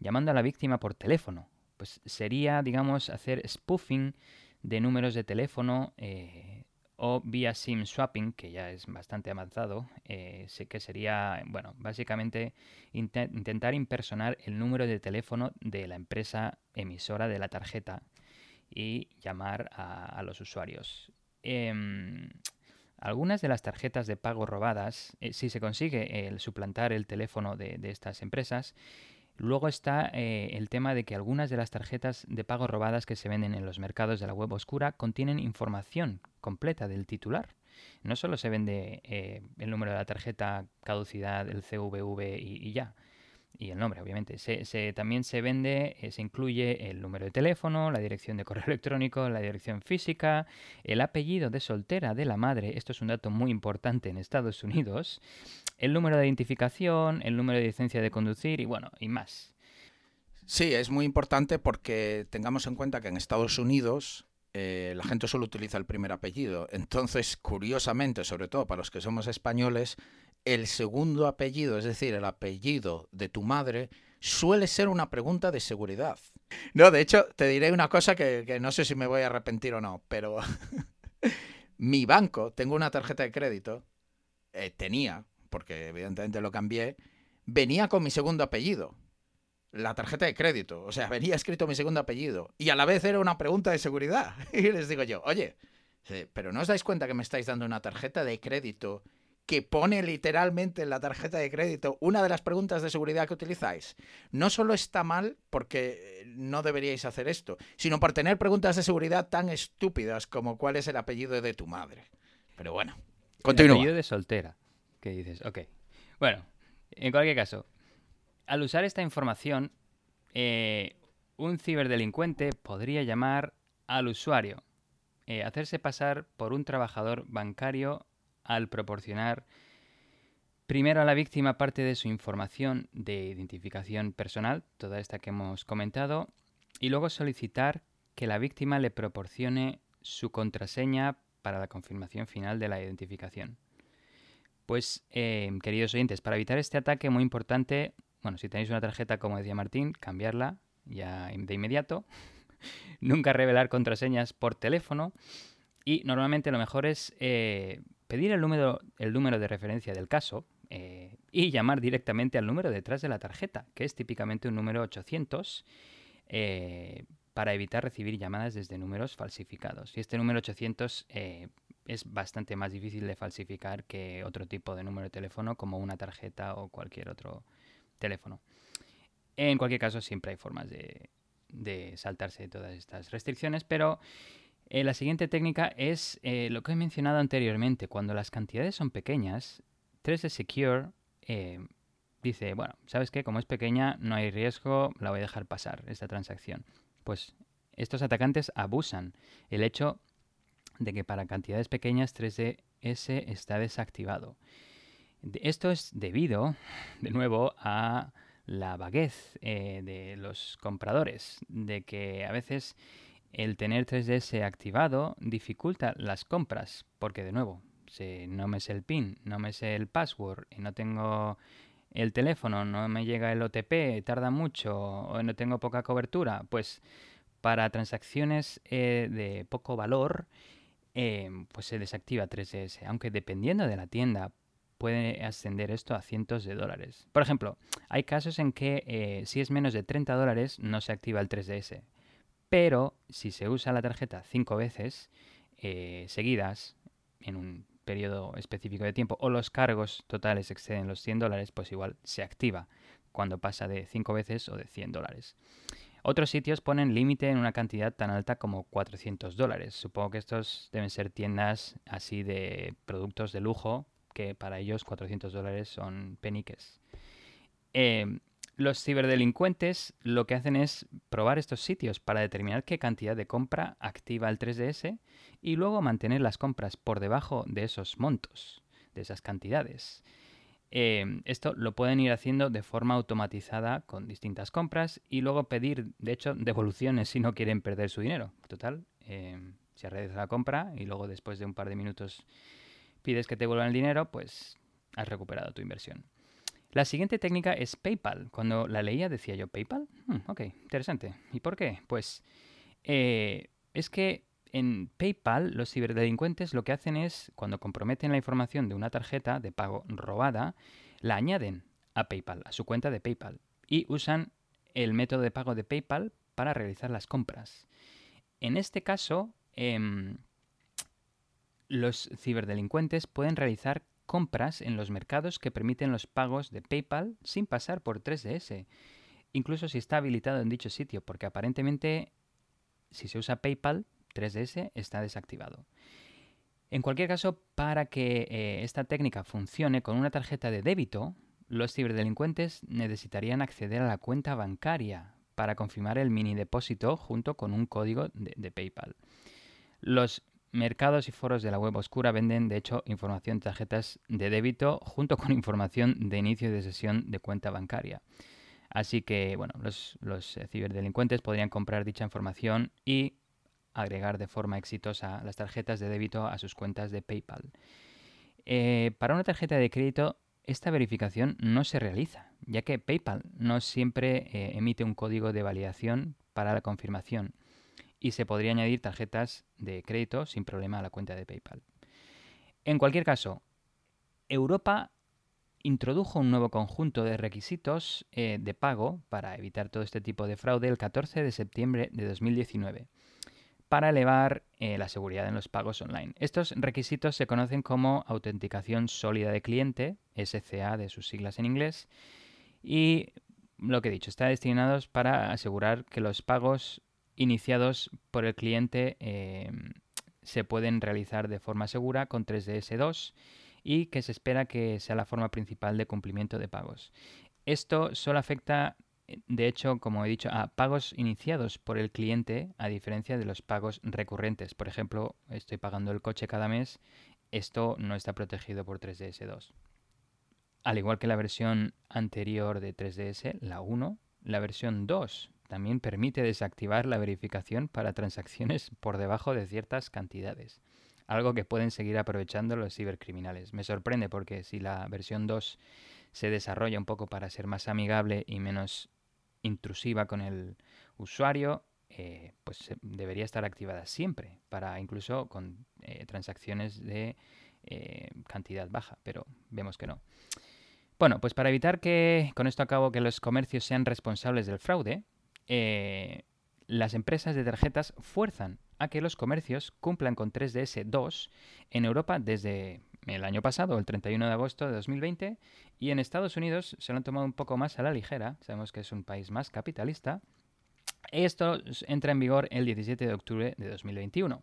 llamando a la víctima por teléfono pues sería, digamos, hacer spoofing de números de teléfono eh, o vía SIM swapping, que ya es bastante avanzado, eh, que sería, bueno, básicamente intentar impersonar el número de teléfono de la empresa emisora de la tarjeta y llamar a, los usuarios. Em, algunas de las tarjetas de pago robadas, eh, si se consigue el suplantar el teléfono de estas empresas, Luego está eh, el tema de que algunas de las tarjetas de pago robadas que se venden en los mercados de la web oscura contienen información completa del titular. No solo se vende eh, el número de la tarjeta, caducidad, el CVV y ya, y el nombre, obviamente. Se, también se vende, eh, se incluye el número de teléfono, la dirección de correo electrónico, la dirección física, el apellido de soltera de la madre, esto es un dato muy importante en Estados Unidos, el número de identificación, el número de licencia de conducir y bueno, y más. Sí, es muy importante porque tengamos en cuenta que en Estados Unidos eh, la gente solo utiliza el primer apellido. Entonces, curiosamente, sobre todo para los que somos españoles, el segundo apellido, es decir, el apellido de tu madre, suele ser una pregunta de seguridad. No, de hecho, te diré una cosa que, no sé si me voy a arrepentir o no, pero mi banco, tengo una tarjeta de crédito, eh, tenía, porque evidentemente lo cambié, venía con mi segundo apellido. La tarjeta de crédito, o sea, venía escrito mi segundo apellido. Y a la vez era una pregunta de seguridad. Y les digo yo, oye, pero ¿no os dais cuenta que me estáis dando una tarjeta de crédito que pone literalmente en la tarjeta de crédito una de las preguntas de seguridad que utilizáis, no solo está mal porque eh, no deberíais hacer esto, sino por tener preguntas de seguridad tan estúpidas como cuál es el apellido de tu madre. Pero bueno, continúa. El apellido de soltera, ¿Qué dices, ok. Bueno, en cualquier caso, al usar esta información, eh, un ciberdelincuente podría llamar al usuario, eh, hacerse pasar por un trabajador bancario al proporcionar primero a la víctima parte de su información de identificación personal, toda esta que hemos comentado, y luego solicitar que la víctima le proporcione su contraseña para la confirmación final de la identificación. Pues, eh, queridos oyentes, para evitar este ataque, muy importante, bueno, si tenéis una tarjeta, como decía Martín, cambiarla ya de inmediato. Nunca revelar contraseñas por teléfono. Y normalmente lo mejor es eh, pedir el número, de referencia del caso eh, y llamar directamente al número detrás de la tarjeta, que es típicamente un número 800, eh, para evitar recibir llamadas desde números falsificados. Y este número 800 eh, es bastante más difícil de falsificar que otro tipo de número de teléfono, como una tarjeta o cualquier otro teléfono. En cualquier caso, siempre hay formas de, de saltarse todas estas restricciones, pero eh, la siguiente técnica es eh, lo que he mencionado anteriormente. Cuando las cantidades son pequeñas, 3D Secure eh, dice, bueno, ¿sabes qué? Como es pequeña, no hay riesgo, la voy a dejar pasar esta transacción. Pues estos atacantes abusan el hecho de que para cantidades pequeñas 3DS está desactivado. Esto es debido, de nuevo, a la vaguez de los compradores, de que a veces el tener 3DS activado dificulta las compras, porque de nuevo, si no me sé el PIN, no me sé el password y no tengo el teléfono, no me llega el OTP, tarda mucho o no tengo poca cobertura, pues para transacciones eh, de poco valor, eh, pues se desactiva 3DS. Aunque dependiendo de la tienda, puede ascender esto a cientos de dólares. Por ejemplo, hay casos en que eh, si es menos de 30 dólares no se activa el 3DS. Pero si se usa la tarjeta cinco veces eh, seguidas en un periodo específico de tiempo o los cargos totales exceden los 100 dólares, pues igual se activa cuando pasa de 5 veces o de 100 dólares. Otros sitios ponen límite en una cantidad tan alta como 400 dólares. Supongo que estos deben ser tiendas así de productos de lujo, que para ellos 400 dólares son peniques. Eh, los ciberdelincuentes lo que hacen es probar estos sitios para determinar qué cantidad de compra activa el 3DS y luego mantener las compras por debajo de esos montos, de esas cantidades. Eh, esto lo pueden ir haciendo de forma automatizada con distintas compras y luego pedir, de hecho, devoluciones si no quieren perder su dinero. Total, eh, si realizado la compra y luego después de un par de minutos pides que te vuelvan el dinero, pues has recuperado tu inversión. La siguiente técnica es PayPal. Cuando la leía decía yo, ¿PayPal? Hmm, ok, interesante. ¿Y por qué? Pues eh, es que en PayPal los ciberdelincuentes lo que hacen es, cuando comprometen la información de una tarjeta de pago robada, la añaden a PayPal, a su cuenta de PayPal, y usan el método de pago de PayPal para realizar las compras. En este caso, em, los ciberdelincuentes pueden realizar compras en los mercados que permiten los pagos de PayPal sin pasar por 3DS, incluso si está habilitado en dicho sitio, porque aparentemente si se usa PayPal, 3DS está desactivado. En cualquier caso, para que eh, esta técnica funcione con una tarjeta de débito, los ciberdelincuentes necesitarían acceder a la cuenta bancaria para confirmar el mini depósito junto con un código de, PayPal. Los mercados y foros de la web oscura venden, de hecho, información de tarjetas de débito junto con información de inicio de sesión de cuenta bancaria. Así que, bueno, los, eh, ciberdelincuentes podrían comprar dicha información y agregar de forma exitosa las tarjetas de débito a sus cuentas de PayPal. Eh, para una tarjeta de crédito, esta verificación no se realiza, ya que PayPal no siempre eh, emite un código de validación para la confirmación y se podría añadir tarjetas de crédito sin problema a la cuenta de PayPal. En cualquier caso, Europa introdujo un nuevo conjunto de requisitos eh, de pago para evitar todo este tipo de fraude el 14 de septiembre de 2019 para elevar eh, la seguridad en los pagos online. Estos requisitos se conocen como autenticación sólida de cliente, SCA de sus siglas en inglés, y lo que he dicho, está destinados para asegurar que los pagos iniciados por el cliente eh, se pueden realizar de forma segura con 3DS2 y que se espera que sea la forma principal de cumplimiento de pagos. Esto solo afecta, de hecho, como he dicho, pagos iniciados por el cliente a diferencia de los pagos recurrentes. Por ejemplo, estoy pagando el coche cada mes, esto no está protegido por 3DS2. Al igual que la versión anterior de 3DS, la 1, la versión 2 también permite desactivar la verificación para transacciones por debajo de ciertas cantidades, algo que pueden seguir aprovechando los cibercriminales. Me sorprende porque si la versión 2 se desarrolla un poco para ser más amigable y menos intrusiva con el usuario, eh, pues debería estar activada siempre, para incluso con eh, transacciones de eh, cantidad baja, pero vemos que no. Bueno, pues para evitar que, con esto acabo, que los comercios sean responsables del fraude, eh, las empresas de tarjetas fuerzan a que los comercios cumplan con 3DS2 en Europa desde el año pasado, el 31 de agosto de 2020, y en Estados Unidos se lo han tomado un poco más a la ligera, sabemos que es un país más capitalista. Esto entra en vigor el 17 de octubre de 2021.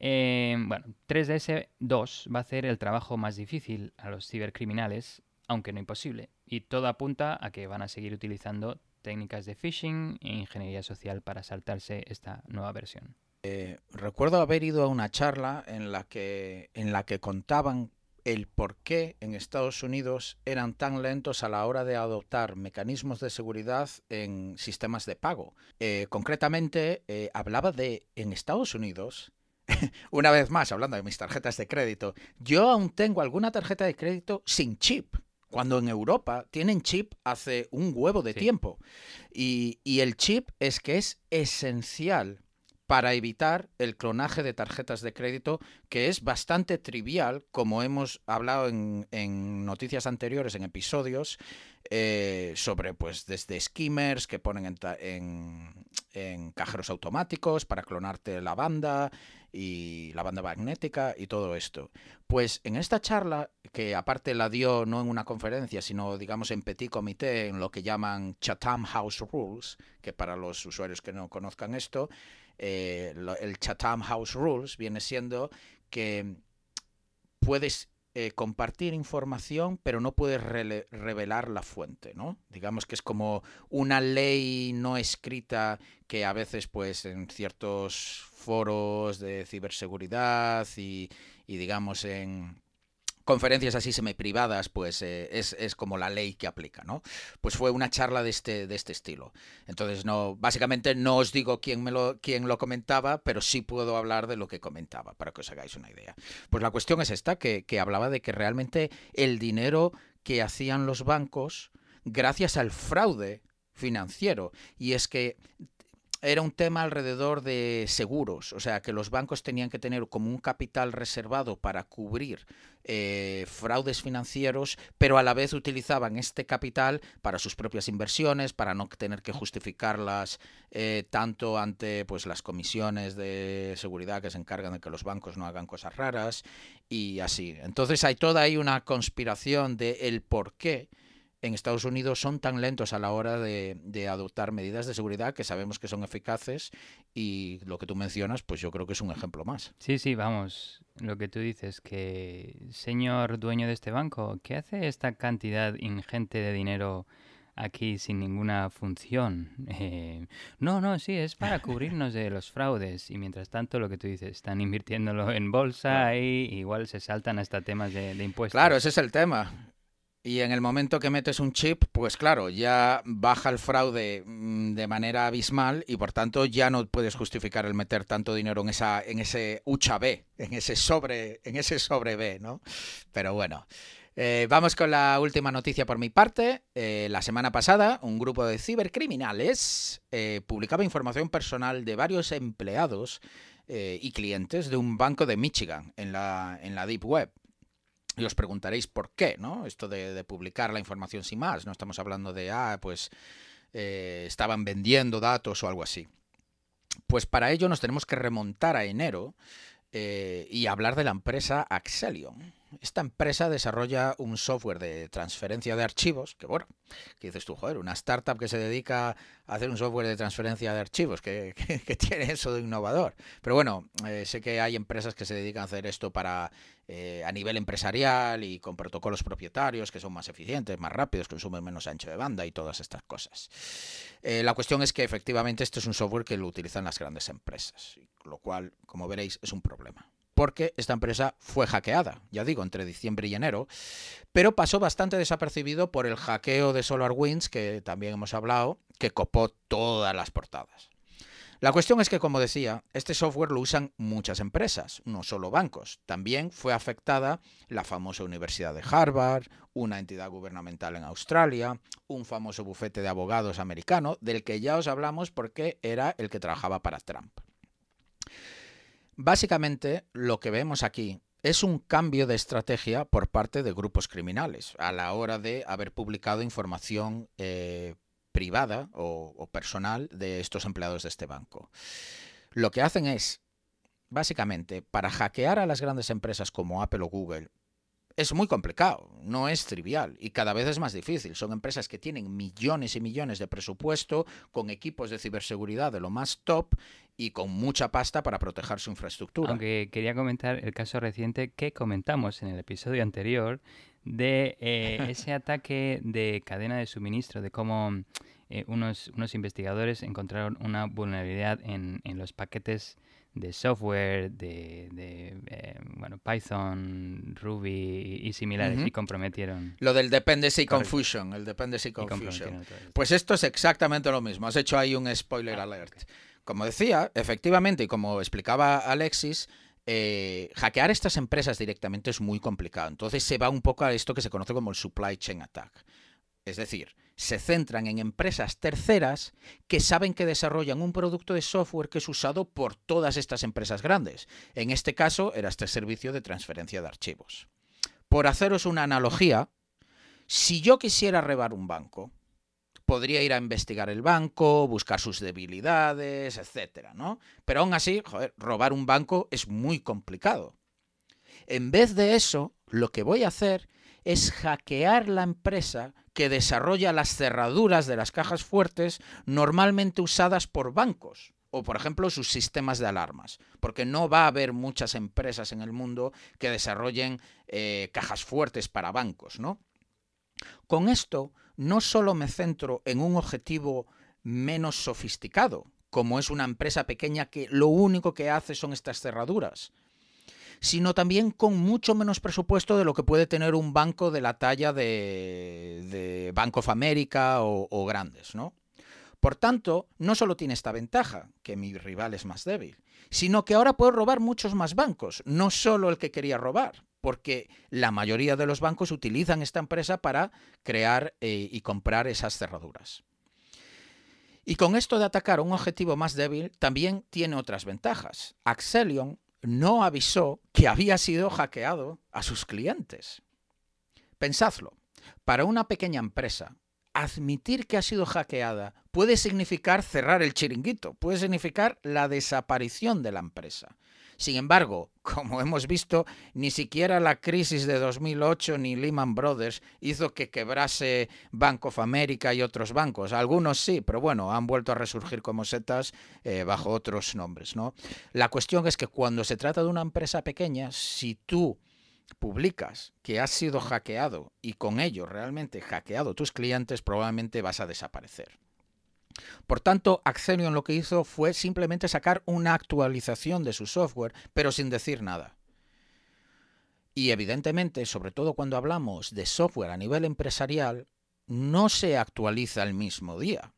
Eh, bueno, 3DS2 va a hacer el trabajo más difícil a los cibercriminales, aunque no imposible, y todo apunta a que van a seguir utilizando técnicas de phishing e ingeniería social para saltarse esta nueva versión. Eh, recuerdo haber ido a una charla en la que, en la que contaban el por qué en Estados Unidos eran tan lentos a la hora de adoptar mecanismos de seguridad en sistemas de pago. Eh, concretamente, eh, hablaba de en Estados Unidos, una vez más hablando de mis tarjetas de crédito, yo aún tengo alguna tarjeta de crédito sin chip. Cuando en Europa tienen chip hace un huevo de tiempo. Y, y, el chip es que es esencial para evitar el clonaje de tarjetas de crédito, que es bastante trivial, como hemos hablado en, noticias anteriores, en episodios, eh, sobre pues desde skimmers que ponen en, cajeros automáticos para clonarte la banda y la banda magnética y todo esto. Pues en esta charla, que aparte la dio no en una conferencia, sino digamos en petit comité, en lo que llaman Chatham House Rules, que para los usuarios que no conozcan esto, eh, el Chatham House Rules viene siendo que puedes eh, compartir información, pero no puedes revelar la fuente, ¿no? Digamos que es como una ley no escrita que a veces, pues, en ciertos foros de ciberseguridad y digamos, en conferencias así semi-privadas, pues eh, es, como la ley que aplica, ¿no? Pues fue una charla de este, de este estilo. Entonces, no, básicamente no os digo quién, me lo, quién lo comentaba, pero sí puedo hablar de lo que comentaba, para que os hagáis una idea. Pues la cuestión es esta, que, que hablaba de que realmente el dinero que hacían los bancos, gracias al fraude financiero, y es que era un tema alrededor de seguros, o sea, que los bancos tenían que tener como un capital reservado para cubrir eh, fraudes financieros, pero a la vez utilizaban este capital para sus propias inversiones, para no tener que justificarlas eh, tanto ante pues, las comisiones de seguridad que se encargan de que los bancos no hagan cosas raras y así. Entonces hay toda ahí una conspiración de el por qué en Estados Unidos son tan lentos a la hora de, adoptar medidas de seguridad que sabemos que son eficaces y lo que tú mencionas, pues yo creo que es un ejemplo más. Sí, sí, vamos, lo que tú dices, que señor dueño de este banco, ¿qué hace esta cantidad ingente de dinero? aquí sin ninguna función. Eh, no, no, sí, es para cubrirnos de los fraudes. Y mientras tanto, lo que tú dices, están invirtiéndolo en bolsa y igual se saltan hasta temas de, de impuestos. Claro, ese es el tema. Y en el momento que metes un chip, pues claro, ya baja el fraude mm, de manera abismal y por tanto ya no puedes justificar el meter tanto dinero en esa en ese hucha B, en ese sobre en ese sobre B, ¿no? Pero bueno, eh, vamos con la última noticia por mi parte. Eh, la semana pasada, un grupo de cibercriminales eh, publicaba información personal de varios empleados y clientes de un banco de Michigan en la, en la Deep Web. Y os preguntaréis por qué, ¿no? Esto de, publicar la información sin más. No estamos hablando de, ah, pues eh, estaban vendiendo datos o algo así. Pues para ello nos tenemos que remontar a enero eh, y hablar de la empresa Axelion. Esta empresa desarrolla un software de transferencia de archivos, que bueno, que dices tú, joder, una startup que se dedica a hacer un software de transferencia de archivos, que, tiene eso de innovador. Pero bueno, eh, sé que hay empresas que se dedican a hacer esto para eh, a nivel empresarial y con protocolos propietarios que son más eficientes, más rápidos, consumen menos ancho de banda y todas estas cosas. Eh, la cuestión es que efectivamente este es un software que lo utilizan las grandes empresas, lo cual, como veréis, es un problema porque esta empresa fue hackeada, ya digo, entre diciembre y enero, pero pasó bastante desapercibido por el hackeo de SolarWinds, que también hemos hablado, que copó todas las portadas. La cuestión es que, como decía, este software lo usan muchas empresas, no solo bancos. También fue afectada la famosa Universidad de Harvard, una entidad gubernamental en Australia, un famoso bufete de abogados americano, del que ya os hablamos porque era el que trabajaba para Trump. Básicamente, lo que vemos aquí es un cambio de estrategia por parte de grupos criminales a la hora de haber publicado información eh, privada o, personal de estos empleados de este banco. Lo que hacen es, básicamente, para hackear a las grandes empresas como Apple o Google, es muy complicado, no es trivial y cada vez es más difícil. Son empresas que tienen millones y millones de presupuesto, con equipos de ciberseguridad de lo más top y con mucha pasta para proteger su infraestructura. Aunque quería comentar el caso reciente que comentamos en el episodio anterior de eh, ese ataque de cadena de suministro, de cómo eh, unos, unos investigadores encontraron una vulnerabilidad en, en los paquetes de software, de, eh, bueno, Python, Ruby y similares y comprometieron. Lo del dependency confusion, el dependency confusion. Pues esto es exactamente lo mismo. Has hecho ahí un spoiler alert. Como decía, efectivamente, y como explicaba Alexis, eh, hackear estas empresas directamente es muy complicado. Entonces se va un poco a esto que se conoce como el supply chain attack. Es decir, se centran en empresas terceras que saben que desarrollan un producto de software que es usado por todas estas empresas grandes. En este caso era este servicio de transferencia de archivos. Por haceros una analogía, si yo quisiera rebar un banco, podría ir a investigar el banco, buscar sus debilidades, etcétera, ¿no? Pero aún así, robar un banco es muy complicado. En vez de eso, lo que voy a hacer es hackear la empresa que desarrolla las cerraduras de las cajas fuertes normalmente usadas por bancos o por ejemplo sus sistemas de alarmas, porque no va a haber muchas empresas en el mundo que desarrollen eh, cajas fuertes para bancos, ¿no? Con esto no solo me centro en un objetivo menos sofisticado, como es una empresa pequeña que lo único que hace son estas cerraduras, sino también con mucho menos presupuesto de lo que puede tener un banco de la talla de, de Bank of America o, grandes, ¿no? Por tanto, no solo tiene esta ventaja, que mi rival es más débil, sino que ahora puedo robar muchos más bancos, no solo el que quería robar, porque la mayoría de los bancos utilizan esta empresa para crear eh, y comprar esas cerraduras. Y con esto de atacar un objetivo más débil, también tiene otras ventajas. Axelion no avisó que había sido hackeado a sus clientes. Pensadlo, para una pequeña empresa, admitir que ha sido hackeada puede significar cerrar el chiringuito, puede significar la desaparición de la empresa. Sin embargo, como hemos visto, ni siquiera la crisis de 2008 ni Lehman Brothers hizo que quebrase Bank of America y otros bancos. Algunos sí, pero bueno, han vuelto a resurgir como setas eh, bajo otros nombres. ¿no? La cuestión es que cuando se trata de una empresa pequeña, si tú publicas que has sido hackeado y con ello realmente hackeado tus clientes, probablemente vas a desaparecer. Por tanto, Accellion lo que hizo fue simplemente sacar una actualización de su software, pero sin decir nada. Y evidentemente, sobre todo cuando hablamos de software a nivel empresarial, no se actualiza el mismo día.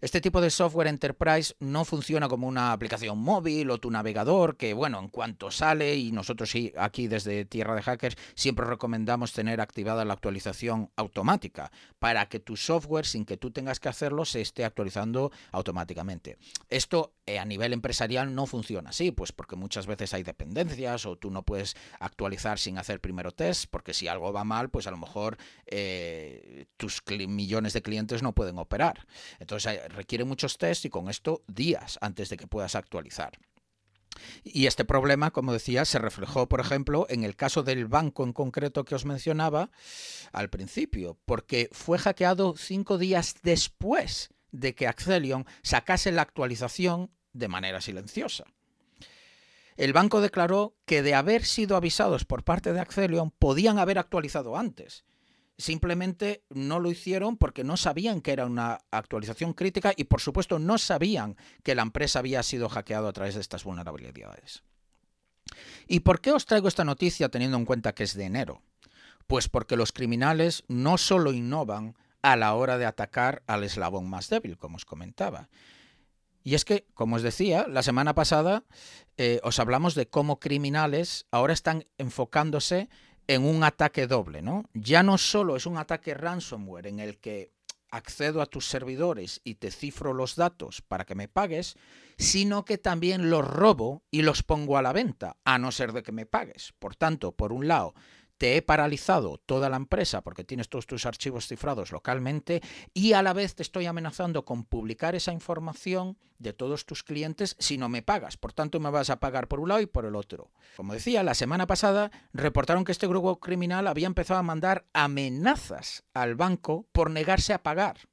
Este tipo de software enterprise no funciona como una aplicación móvil o tu navegador, que bueno, en cuanto sale, y nosotros aquí desde Tierra de Hackers, siempre recomendamos tener activada la actualización automática, para que tu software, sin que tú tengas que hacerlo, se esté actualizando automáticamente. Esto eh, a nivel empresarial no funciona así, pues porque muchas veces hay dependencias o tú no puedes actualizar sin hacer primero test, porque si algo va mal, pues a lo mejor eh, tus millones de clientes no pueden operar. Entonces requiere muchos tests y con esto días antes de que puedas actualizar. Y este problema, como decía, se reflejó, por ejemplo, en el caso del banco en concreto que os mencionaba al principio, porque fue hackeado cinco días después de que Accellion sacase la actualización de manera silenciosa. El banco declaró que de haber sido avisados por parte de Accellion podían haber actualizado antes Simplemente no lo hicieron porque no sabían que era una actualización crítica y por supuesto no sabían que la empresa había sido hackeada a través de estas vulnerabilidades. ¿Y por qué os traigo esta noticia teniendo en cuenta que es de enero? Pues porque los criminales no solo innovan a la hora de atacar al eslabón más débil, como os comentaba. Y es que, como os decía, la semana pasada eh, os hablamos de cómo criminales ahora están enfocándose en un ataque doble, ¿no? Ya no solo es un ataque ransomware en el que accedo a tus servidores y te cifro los datos para que me pagues, sino que también los robo y los pongo a la venta, a no ser de que me pagues. Por tanto, por un lado, te he paralizado toda la empresa porque tienes todos tus archivos cifrados localmente y a la vez te estoy amenazando con publicar esa información de todos tus clientes si no me pagas. Por tanto, me vas a pagar por un lado y por el otro. Como decía, la semana pasada reportaron que este grupo criminal había empezado a mandar amenazas al banco por negarse a pagar.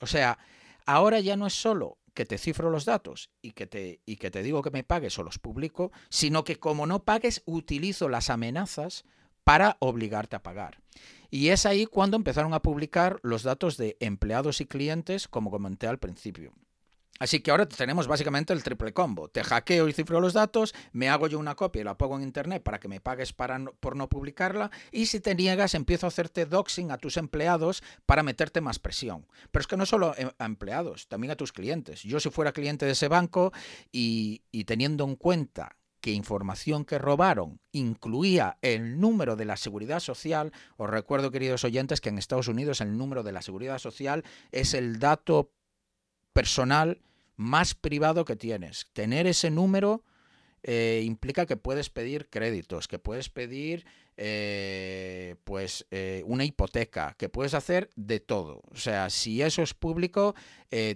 O sea, ahora ya no es solo que te cifro los datos y que te, y que te digo que me pagues o los publico, sino que como no pagues, utilizo las amenazas para obligarte a pagar. Y es ahí cuando empezaron a publicar los datos de empleados y clientes, como comenté al principio. Así que ahora tenemos básicamente el triple combo. Te hackeo y cifro los datos, me hago yo una copia y la pongo en internet para que me pagues para por no publicarla y si te niegas empiezo a hacerte doxing a tus empleados para meterte más presión. Pero es que no solo a empleados, también a tus clientes. Yo si fuera cliente de ese banco y teniendo en cuenta que información que robaron incluía el número de la seguridad social, os recuerdo, queridos oyentes, que en Estados Unidos el número de la seguridad social es el dato personal más privado que tienes. Tener ese número eh, implica que puedes pedir créditos, que puedes pedir eh, pues eh, una hipoteca, que puedes hacer de todo. O sea, si eso es público,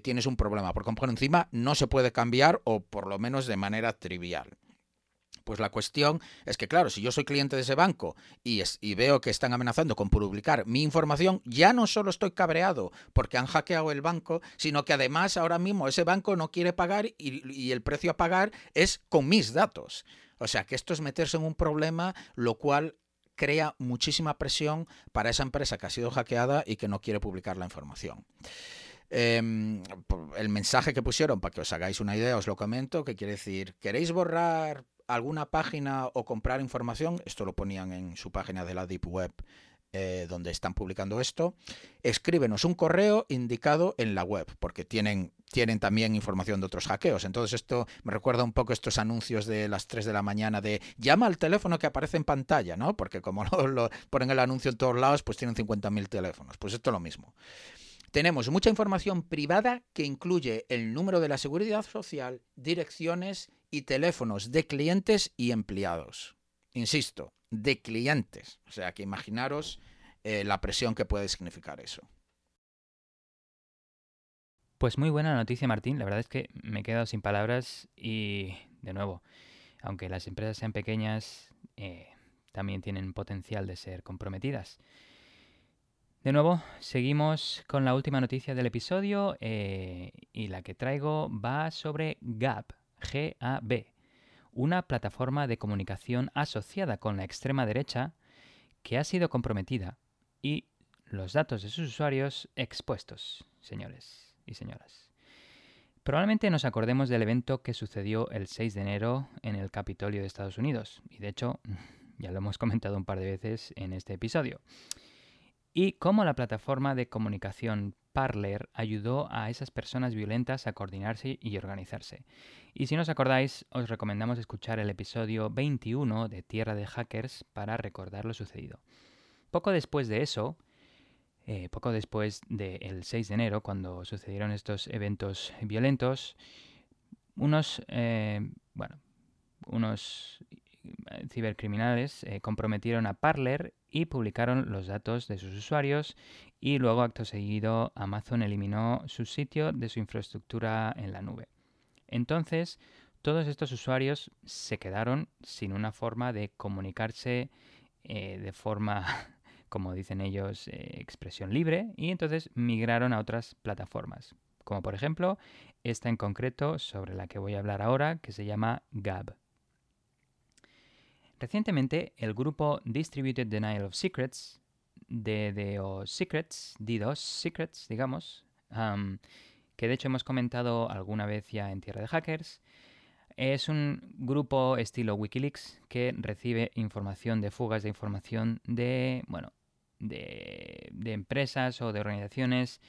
tienes un problema, porque por encima no se puede cambiar o por lo menos de manera trivial. Pues la cuestión es que, claro, si yo soy cliente de ese banco y, y, veo que están amenazando con publicar mi información, ya no solo estoy cabreado porque han hackeado el banco, sino que además ahora mismo ese banco no quiere pagar y, y el precio a pagar es con mis datos. O sea que esto es meterse en un problema, lo cual crea muchísima presión para esa empresa que ha sido hackeada y que no quiere publicar la información. Em, el mensaje que pusieron, para que os hagáis una idea, os lo comento, que quiere decir, ¿queréis borrar alguna página o comprar información, esto lo ponían en su página de la Deep Web eh, donde están publicando esto, escríbenos un correo indicado en la web, porque tienen, tienen también información de otros hackeos. Entonces esto me recuerda un poco estos anuncios de las 3 de la mañana de llama al teléfono que aparece en pantalla, ¿no? Porque como lo, ponen el anuncio en todos lados, pues tienen 50.000 teléfonos. Pues esto es lo mismo. Tenemos mucha información privada que incluye el número de la seguridad social, direcciones y teléfonos de clientes y empleados. Insisto, de clientes. O sea que imaginaros eh, la presión que puede significar eso. Pues muy buena noticia, Martín. La verdad es que me he quedado sin palabras y, de nuevo, aunque las empresas sean pequeñas, eh, también tienen potencial de ser comprometidas. De nuevo, seguimos con la última noticia del episodio eh, y la que traigo va sobre Gap, GAB, una plataforma de comunicación asociada con la extrema derecha que ha sido comprometida y los datos de sus usuarios expuestos, señores y señoras. Probablemente nos acordemos del evento que sucedió el 6 de enero en el Capitolio de Estados Unidos, y de hecho ya lo hemos comentado un par de veces en este episodio y cómo la plataforma de comunicación Parler ayudó a esas personas violentas a coordinarse y organizarse. Y si no os acordáis, os recomendamos escuchar el episodio 21 de Tierra de Hackers para recordar lo sucedido. Poco después de eso, eh, poco después del 6 de enero, cuando sucedieron estos eventos violentos, unos, eh, bueno, unos cibercriminales eh, comprometieron a Parler y publicaron los datos de sus usuarios y luego acto seguido Amazon eliminó su sitio de su infraestructura en la nube. Entonces, todos estos usuarios se quedaron sin una forma de comunicarse eh, de forma, como dicen ellos, eh, expresión libre y entonces migraron a otras plataformas, como por ejemplo esta en concreto sobre la que voy a hablar ahora, que se llama Gab. Recientemente, el grupo Distributed Denial of Secrets, DDoS Secrets, DDoS Secrets, digamos, que de hecho hemos comentado alguna vez ya en Tierra de Hackers, es un grupo estilo Wikileaks que recibe información de fugas de información de, bueno, de, de empresas o de organizaciones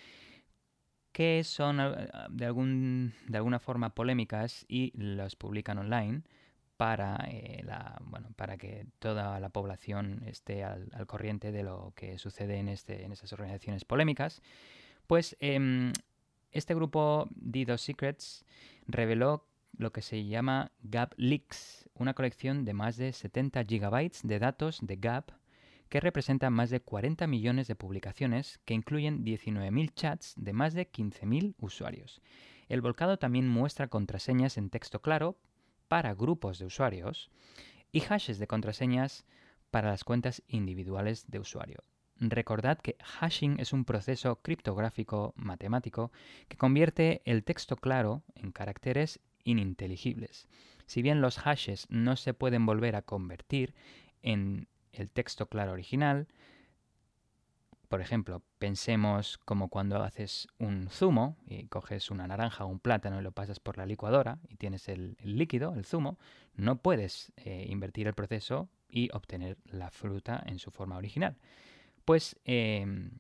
que son de, algún, de alguna forma polémicas y las publican online para, eh, bueno, para que toda la población esté al, corriente de lo que sucede en, este, en estas organizaciones polémicas, pues em, este grupo DDoS Secrets reveló lo que se llama Gap Leaks, una colección de más de 70 gigabytes de datos de Gap que representan más de 40 millones de publicaciones que incluyen 19.000 chats de más de 15.000 usuarios. El volcado también muestra contraseñas en texto claro para grupos de usuarios y hashes de contraseñas para las cuentas individuales de usuario. Recordad que hashing es un proceso criptográfico matemático que convierte el texto claro en caracteres ininteligibles. Si bien los hashes no se pueden volver a convertir en el texto claro original, por ejemplo, pensemos como cuando haces un zumo y coges una naranja o un plátano y lo pasas por la licuadora y tienes el, líquido, el zumo, no puedes eh, invertir el proceso y obtener la fruta en su forma original. Pues em,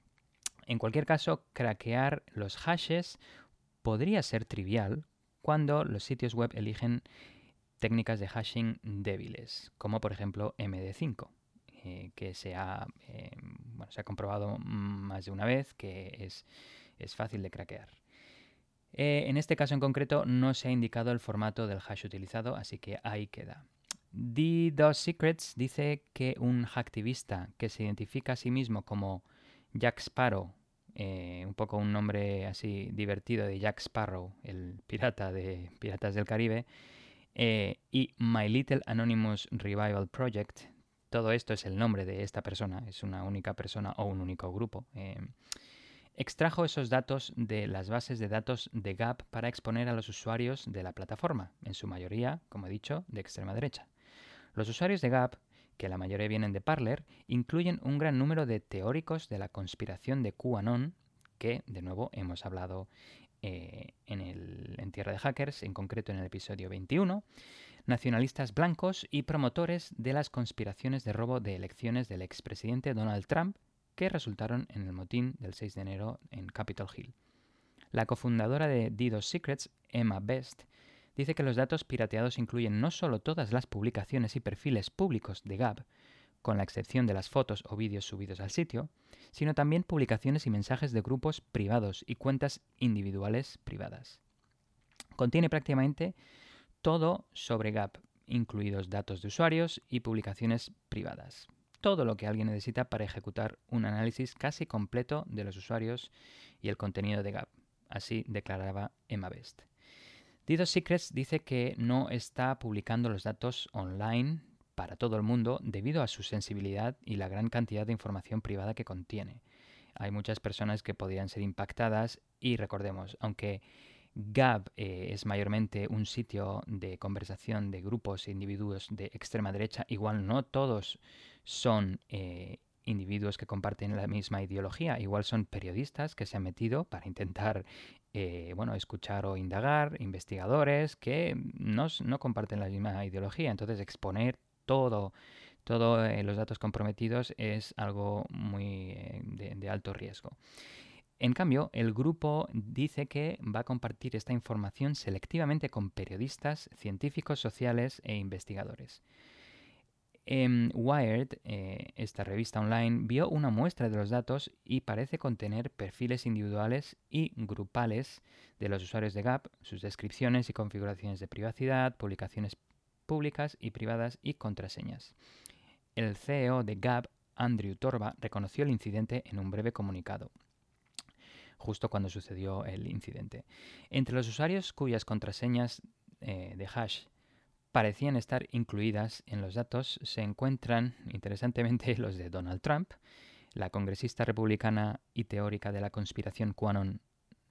en cualquier caso, craquear los hashes podría ser trivial cuando los sitios web eligen técnicas de hashing débiles, como por ejemplo MD5, eh, que se ha, eh, bueno, se ha comprobado más de una vez que es, es fácil de craquear. Eh, en este caso en concreto no se ha indicado el formato del hash utilizado, así que ahí queda. DDoS Secrets dice que un hacktivista que se identifica a sí mismo como Jack Sparrow, un poco un nombre así divertido de Jack Sparrow, el pirata de Piratas del Caribe, y My Little Anonymous Revival Project, todo esto es el nombre de esta persona, es una única persona o un único grupo. Eh, extrajo esos datos de las bases de datos de Gap para exponer a los usuarios de la plataforma, en su mayoría, como he dicho, de extrema derecha. Los usuarios de Gap, que la mayoría vienen de Parler, incluyen un gran número de teóricos de la conspiración de QAnon, que, de nuevo, hemos hablado eh, en, el, en Tierra de Hackers, en concreto en el episodio 21, nacionalistas blancos y promotores de las conspiraciones de robo de elecciones del expresidente Donald Trump que resultaron en el motín del 6 de enero en Capitol Hill. La cofundadora de DDoS Secrets, Emma Best, dice que los datos pirateados incluyen no solo todas las publicaciones y perfiles públicos de Gab, con la excepción de las fotos o vídeos subidos al sitio, sino también publicaciones y mensajes de grupos privados y cuentas individuales privadas. Contiene prácticamente todo sobre Gap, incluidos datos de usuarios y publicaciones privadas. Todo lo que alguien necesita para ejecutar un análisis casi completo de los usuarios y el contenido de Gap. Así declaraba Emma Best. DDoS Secrets dice que no está publicando los datos online para todo el mundo debido a su sensibilidad y la gran cantidad de información privada que contiene. Hay muchas personas que podrían ser impactadas y recordemos, aunque Gab eh, es mayormente un sitio de conversación de grupos e individuos de extrema derecha. Igual no todos son eh, individuos que comparten la misma ideología. Igual son periodistas que se han metido para intentar eh, bueno, escuchar o indagar, investigadores que no, comparten la misma ideología. Entonces exponer todo todos los datos comprometidos es algo muy de alto riesgo. En cambio, el grupo dice que va a compartir esta información selectivamente con periodistas, científicos sociales e investigadores. En Wired, eh, esta revista online, vio una muestra de los datos y parece contener perfiles individuales y grupales de los usuarios de Gap, sus descripciones y configuraciones de privacidad, publicaciones públicas y privadas y contraseñas. El CEO de Gap, Andrew Torba, reconoció el incidente en un breve comunicado justo cuando sucedió el incidente. Entre los usuarios cuyas contraseñas eh, de hash parecían estar incluidas en los datos se encuentran, interesantemente, los de Donald Trump, la congresista republicana y teórica de la conspiración QAnon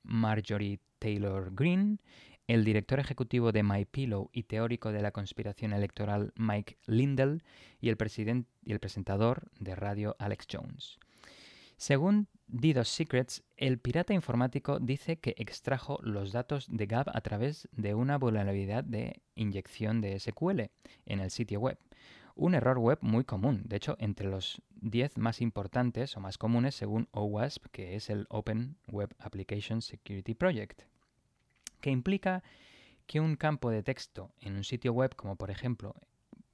Marjorie Taylor Greene, el director ejecutivo de MyPillow y teórico de la conspiración electoral Mike Lindell y el, y el presentador de radio Alex Jones. Según DDoS Secrets, el pirata informático dice que extrajo los datos de Gab a través de una vulnerabilidad de inyección de SQL en el sitio web. Un error web muy común, de hecho, entre los 10 más importantes o más comunes según OWASP, que es el Open Web Application Security Project, que implica que un campo de texto en un sitio web, como por ejemplo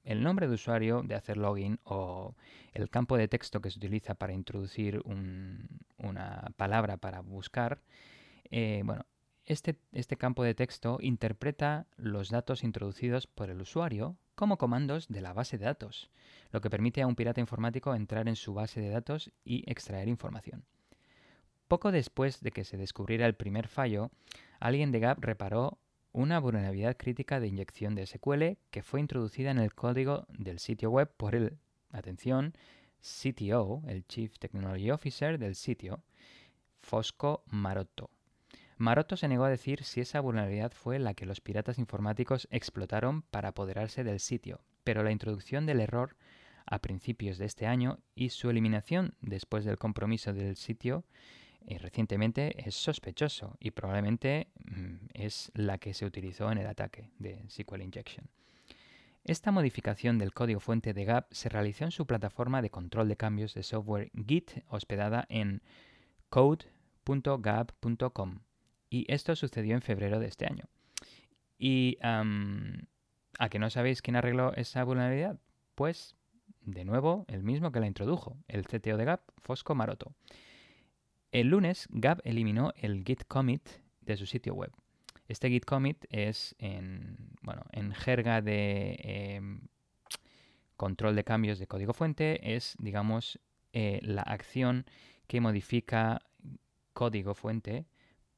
el nombre de usuario de hacer login o el campo de texto que se utiliza para introducir una palabra para buscar, eh, bueno, este, este campo de texto interpreta los datos introducidos por el usuario como comandos de la base de datos, lo que permite a un pirata informático entrar en su base de datos y extraer información. Poco después de que se descubriera el primer fallo, alguien de Gap reparó una vulnerabilidad crítica de inyección de SQL que fue introducida en el código del sitio web por el, atención, CTO, el Chief Technology Officer del sitio, Fosco Marotto. Marotto se negó a decir si esa vulnerabilidad fue la que los piratas informáticos explotaron para apoderarse del sitio, pero la introducción del error a principios de este año y su eliminación después del compromiso del sitio eh, recientemente es sospechoso y probablemente mm, es la que se utilizó en el ataque de SQL Injection. Esta modificación del código fuente de Gap se realizó en su plataforma de control de cambios de software Git hospedada en code.gap.com y esto sucedió en febrero de este año. Y ¿A que no sabéis quién arregló esa vulnerabilidad? Pues, de nuevo, el mismo que la introdujo, el CTO de Gap, Fosco Maroto. El lunes, Gap eliminó el git commit de su sitio web. Este git commit es en, bueno, en jerga de em, control de cambios de código fuente, es, digamos, eh, la acción que modifica código fuente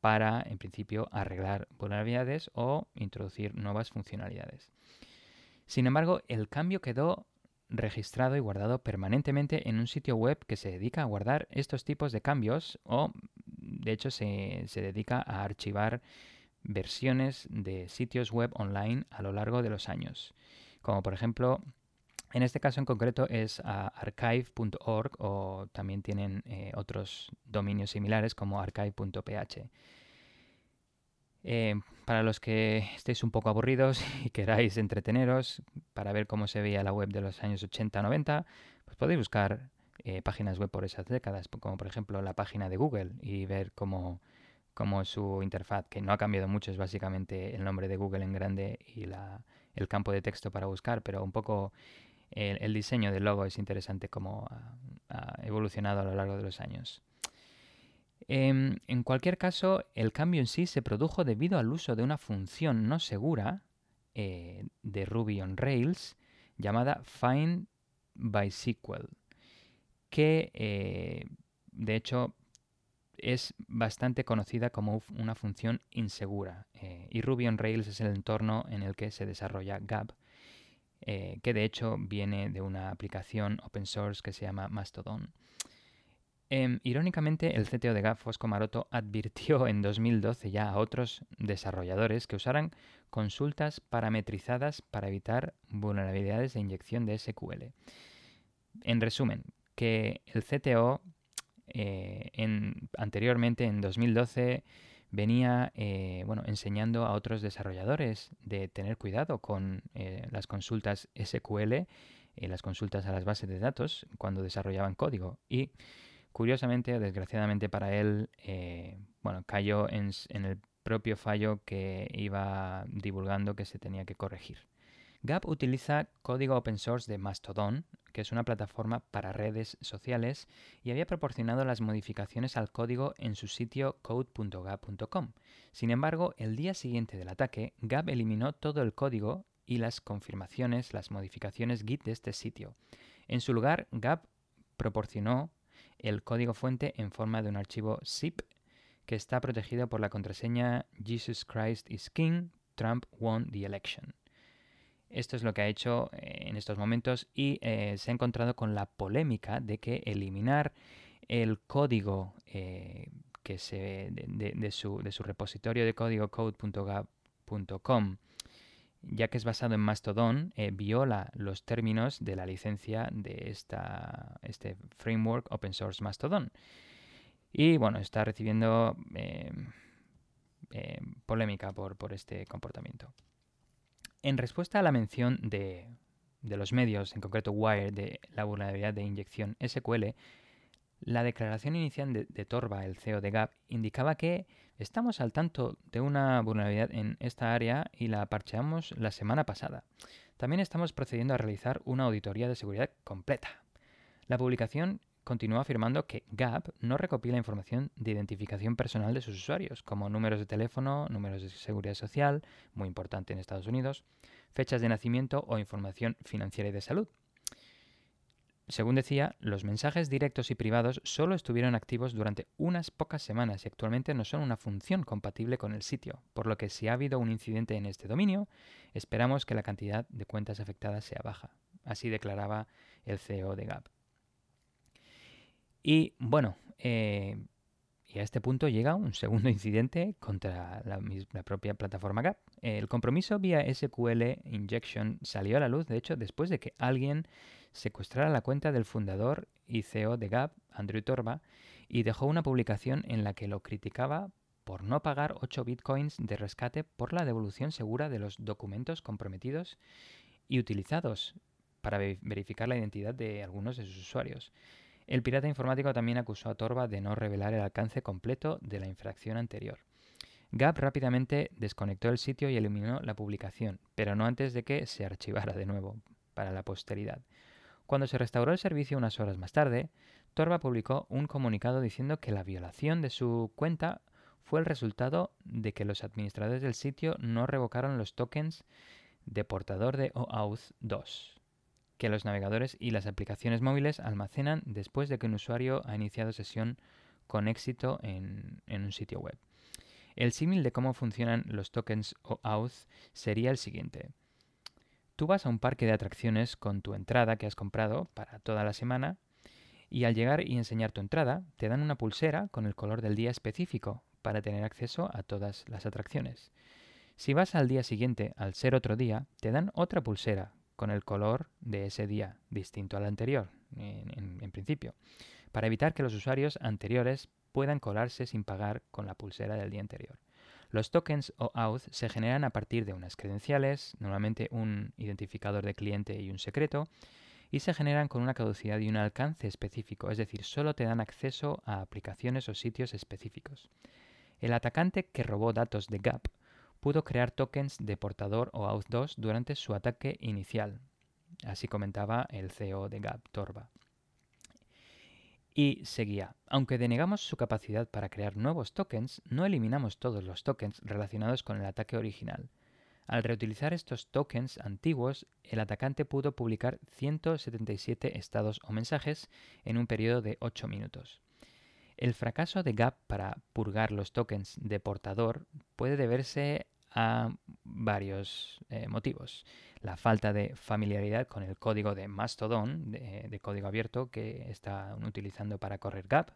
para, en principio, arreglar vulnerabilidades o introducir nuevas funcionalidades. Sin embargo, el cambio quedó registrado y guardado permanentemente en un sitio web que se dedica a guardar estos tipos de cambios o, de hecho, se, se dedica a archivar versiones de sitios web online a lo largo de los años, como por ejemplo en este caso en concreto es archive.org o también tienen eh, otros dominios similares como archive.ph. Eh, para los que estéis un poco aburridos y queráis entreteneros para ver cómo se veía la web de los años 80-90, pues podéis buscar eh, páginas web por esas décadas, como por ejemplo la página de Google y ver cómo, cómo su interfaz, que no ha cambiado mucho, es básicamente el nombre de Google en grande y la, el campo de texto para buscar, pero un poco el, diseño del logo es interesante cómo ha, evolucionado a lo largo de los años. Em, en cualquier caso, el cambio en sí se produjo debido al uso de una función no segura eh, de Ruby on Rails llamada find by que eh, de hecho es bastante conocida como una función insegura. Eh, y Ruby on Rails es el entorno en el que se desarrolla Gap, que de hecho viene de una aplicación open source que se llama Mastodon. Em, irónicamente, el CTO de Gap, Fosco Maroto, advirtió en 2012 ya a otros desarrolladores que usaran consultas parametrizadas para evitar vulnerabilidades de inyección de SQL. En resumen, que el CTO eh, anteriormente, en 2012, venía eh, bueno, enseñando a otros desarrolladores de tener cuidado con eh, las consultas SQL, y las consultas a las bases de datos cuando desarrollaban código. Y curiosamente desgraciadamente para él, eh, bueno, cayó en, en el propio fallo que iba divulgando que se tenía que corregir. Gap utiliza código open source de Mastodon, que es una plataforma para redes sociales, y había proporcionado las modificaciones al código en su sitio code.gap.com. Sin embargo, el día siguiente del ataque, Gap eliminó todo el código y las confirmaciones, las modificaciones Git de este sitio. En su lugar, Gap proporcionó el código fuente en forma de un archivo zip que está protegido por la contraseña Jesus Christ is King, Trump won the election. Esto es lo que ha hecho eh, en estos momentos y eh, se ha encontrado con la polémica de que eliminar el código eh, que se, de, su, de, su, repositorio de código code.gap.com ya que es basado en Mastodon, viola los términos de la licencia de este framework open source Mastodon. Y bueno, está recibiendo polémica por, este comportamiento. En respuesta a la mención de, los medios, en concreto Wire, de la vulnerabilidad de inyección SQL, la declaración inicial de, Torba, el CEO de Gap, indicaba que estamos al tanto de una vulnerabilidad en esta área y la parcheamos la semana pasada. También estamos procediendo a realizar una auditoría de seguridad completa. La publicación continuó afirmando que Gap no recopila información de identificación personal de sus usuarios, como números de teléfono, números de seguridad social, muy importante en Estados Unidos, fechas de nacimiento o información financiera y de salud. Según decía, los mensajes directos y privados solo estuvieron activos durante unas pocas semanas y actualmente no son una función compatible con el sitio, por lo que si ha habido un incidente en este dominio, esperamos que la cantidad de cuentas afectadas sea baja. Así declaraba el CEO de Gap. Y bueno, eh, y a este punto llega un segundo incidente contra la, propia plataforma Gap. El compromiso vía SQL Injection salió a la luz, de hecho, después de que alguien secuestrara la cuenta del fundador y CEO de Gap, Andrew Torba, y dejó una publicación en la que lo criticaba por no pagar 8 bitcoins de rescate por la devolución segura de los documentos comprometidos y utilizados para verificar la identidad de algunos de sus usuarios. El pirata informático también acusó a Torba de no revelar el alcance completo de la infracción anterior. Gap rápidamente desconectó el sitio y eliminó la publicación, pero no antes de que se archivara de nuevo para la posteridad. Cuando se restauró el servicio unas horas más tarde, Torba publicó un comunicado diciendo que la violación de su cuenta fue el resultado de que los administradores del sitio no revocaron los tokens de portador de OAuth 2, que los navegadores y las aplicaciones móviles almacenan después de que un usuario ha iniciado sesión con éxito en, en un sitio web. El símil de cómo funcionan los tokens OAuth sería el siguiente. Tú vas a un parque de atracciones con tu entrada que has comprado para toda la semana y al llegar y enseñar tu entrada te dan una pulsera con el color del día específico para tener acceso a todas las atracciones. Si vas al día siguiente, al ser otro día, te dan otra pulsera con el color de ese día, distinto al anterior, en, principio, para evitar que los usuarios anteriores puedan colarse sin pagar con la pulsera del día anterior. Los tokens o auth se generan a partir de unas credenciales, normalmente un identificador de cliente y un secreto, y se generan con una caducidad y un alcance específico, es decir, solo te dan acceso a aplicaciones o sitios específicos. El atacante que robó datos de Gap pudo crear tokens de portador o auth 2 durante su ataque inicial, así comentaba el CEO de Gap, Torba. Y seguía, aunque denegamos su capacidad para crear nuevos tokens, no eliminamos todos los tokens relacionados con el ataque original. Al reutilizar estos tokens antiguos, el atacante pudo publicar 177 estados o mensajes en un periodo de 8 minutos. El fracaso de Gap para purgar los tokens de portador puede deberse a varios eh, motivos. La falta de familiaridad con el código de Mastodon, de, código abierto, que están utilizando para correr Gap,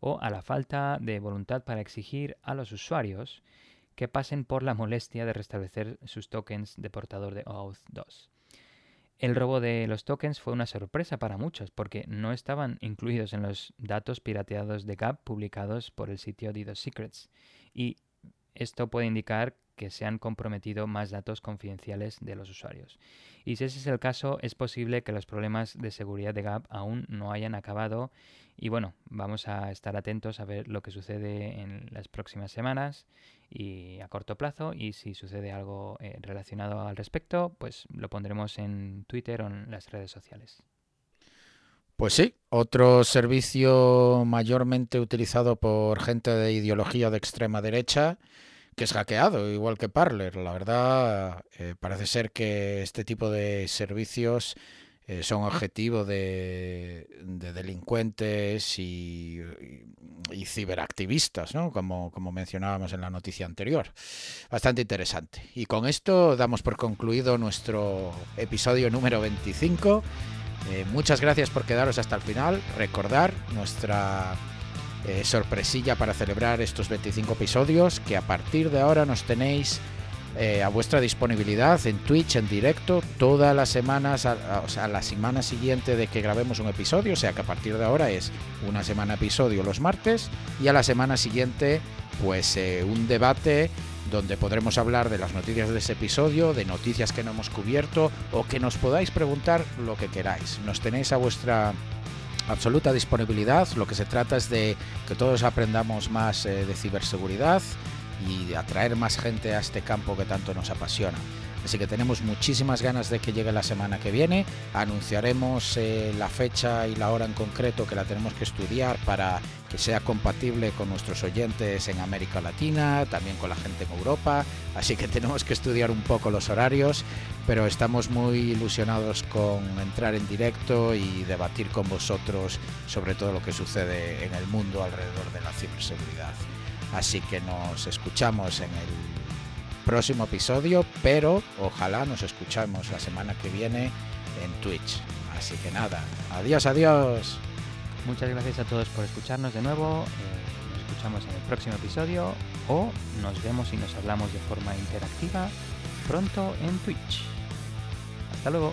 o a la falta de voluntad para exigir a los usuarios que pasen por la molestia de restablecer sus tokens de portador de OAuth 2. El robo de los tokens fue una sorpresa para muchos porque no estaban incluidos en los datos pirateados de Gap publicados por el sitio DDoS Secrets y esto puede indicar que se han comprometido más datos confidenciales de los usuarios. Y si ese es el caso, es posible que los problemas de seguridad de Gap aún no hayan acabado. Y bueno, vamos a estar atentos a ver lo que sucede en las próximas semanas y a corto plazo. Y si sucede algo eh, relacionado al respecto, pues lo pondremos en Twitter o en las redes sociales. Pues sí, otro servicio mayormente utilizado por gente de ideología de extrema derecha que es hackeado, igual que Parler. La verdad, eh, parece ser que este tipo de servicios eh, son objetivo de, delincuentes y, ciberactivistas, ¿no? como, como mencionábamos en la noticia anterior. Bastante interesante. Y con esto damos por concluido nuestro episodio número 25. Eh, muchas gracias por quedaros hasta el final. Recordar nuestra eh, sorpresilla para celebrar estos 25 episodios que a partir de ahora nos tenéis eh, a vuestra disponibilidad en Twitch en directo todas las semanas, sea, la semana siguiente de que grabemos un episodio, o sea que a partir de ahora es una semana episodio los martes y a la semana siguiente pues eh, un debate donde podremos hablar de las noticias de ese episodio, de noticias que no hemos cubierto o que nos podáis preguntar lo que queráis. Nos tenéis a vuestra absoluta disponibilidad. Lo que se trata es de que todos aprendamos más eh, de ciberseguridad y atraer más gente a este campo que tanto nos apasiona. Así que tenemos muchísimas ganas de que llegue la semana que viene. Anunciaremos eh, la fecha y la hora en concreto que la tenemos que estudiar para que sea compatible con nuestros oyentes en América Latina, también con la gente en Europa. Así que tenemos que estudiar un poco los horarios, pero estamos muy ilusionados con entrar en directo y debatir con vosotros sobre todo lo que sucede en el mundo alrededor de la ciberseguridad. Así que nos escuchamos en el próximo episodio, pero ojalá nos escuchamos la semana que viene en Twitch. Así que nada, adiós, adiós. Muchas gracias a todos por escucharnos de nuevo. Eh, nos escuchamos en el próximo episodio o nos vemos y nos hablamos de forma interactiva pronto en Twitch. Hasta luego.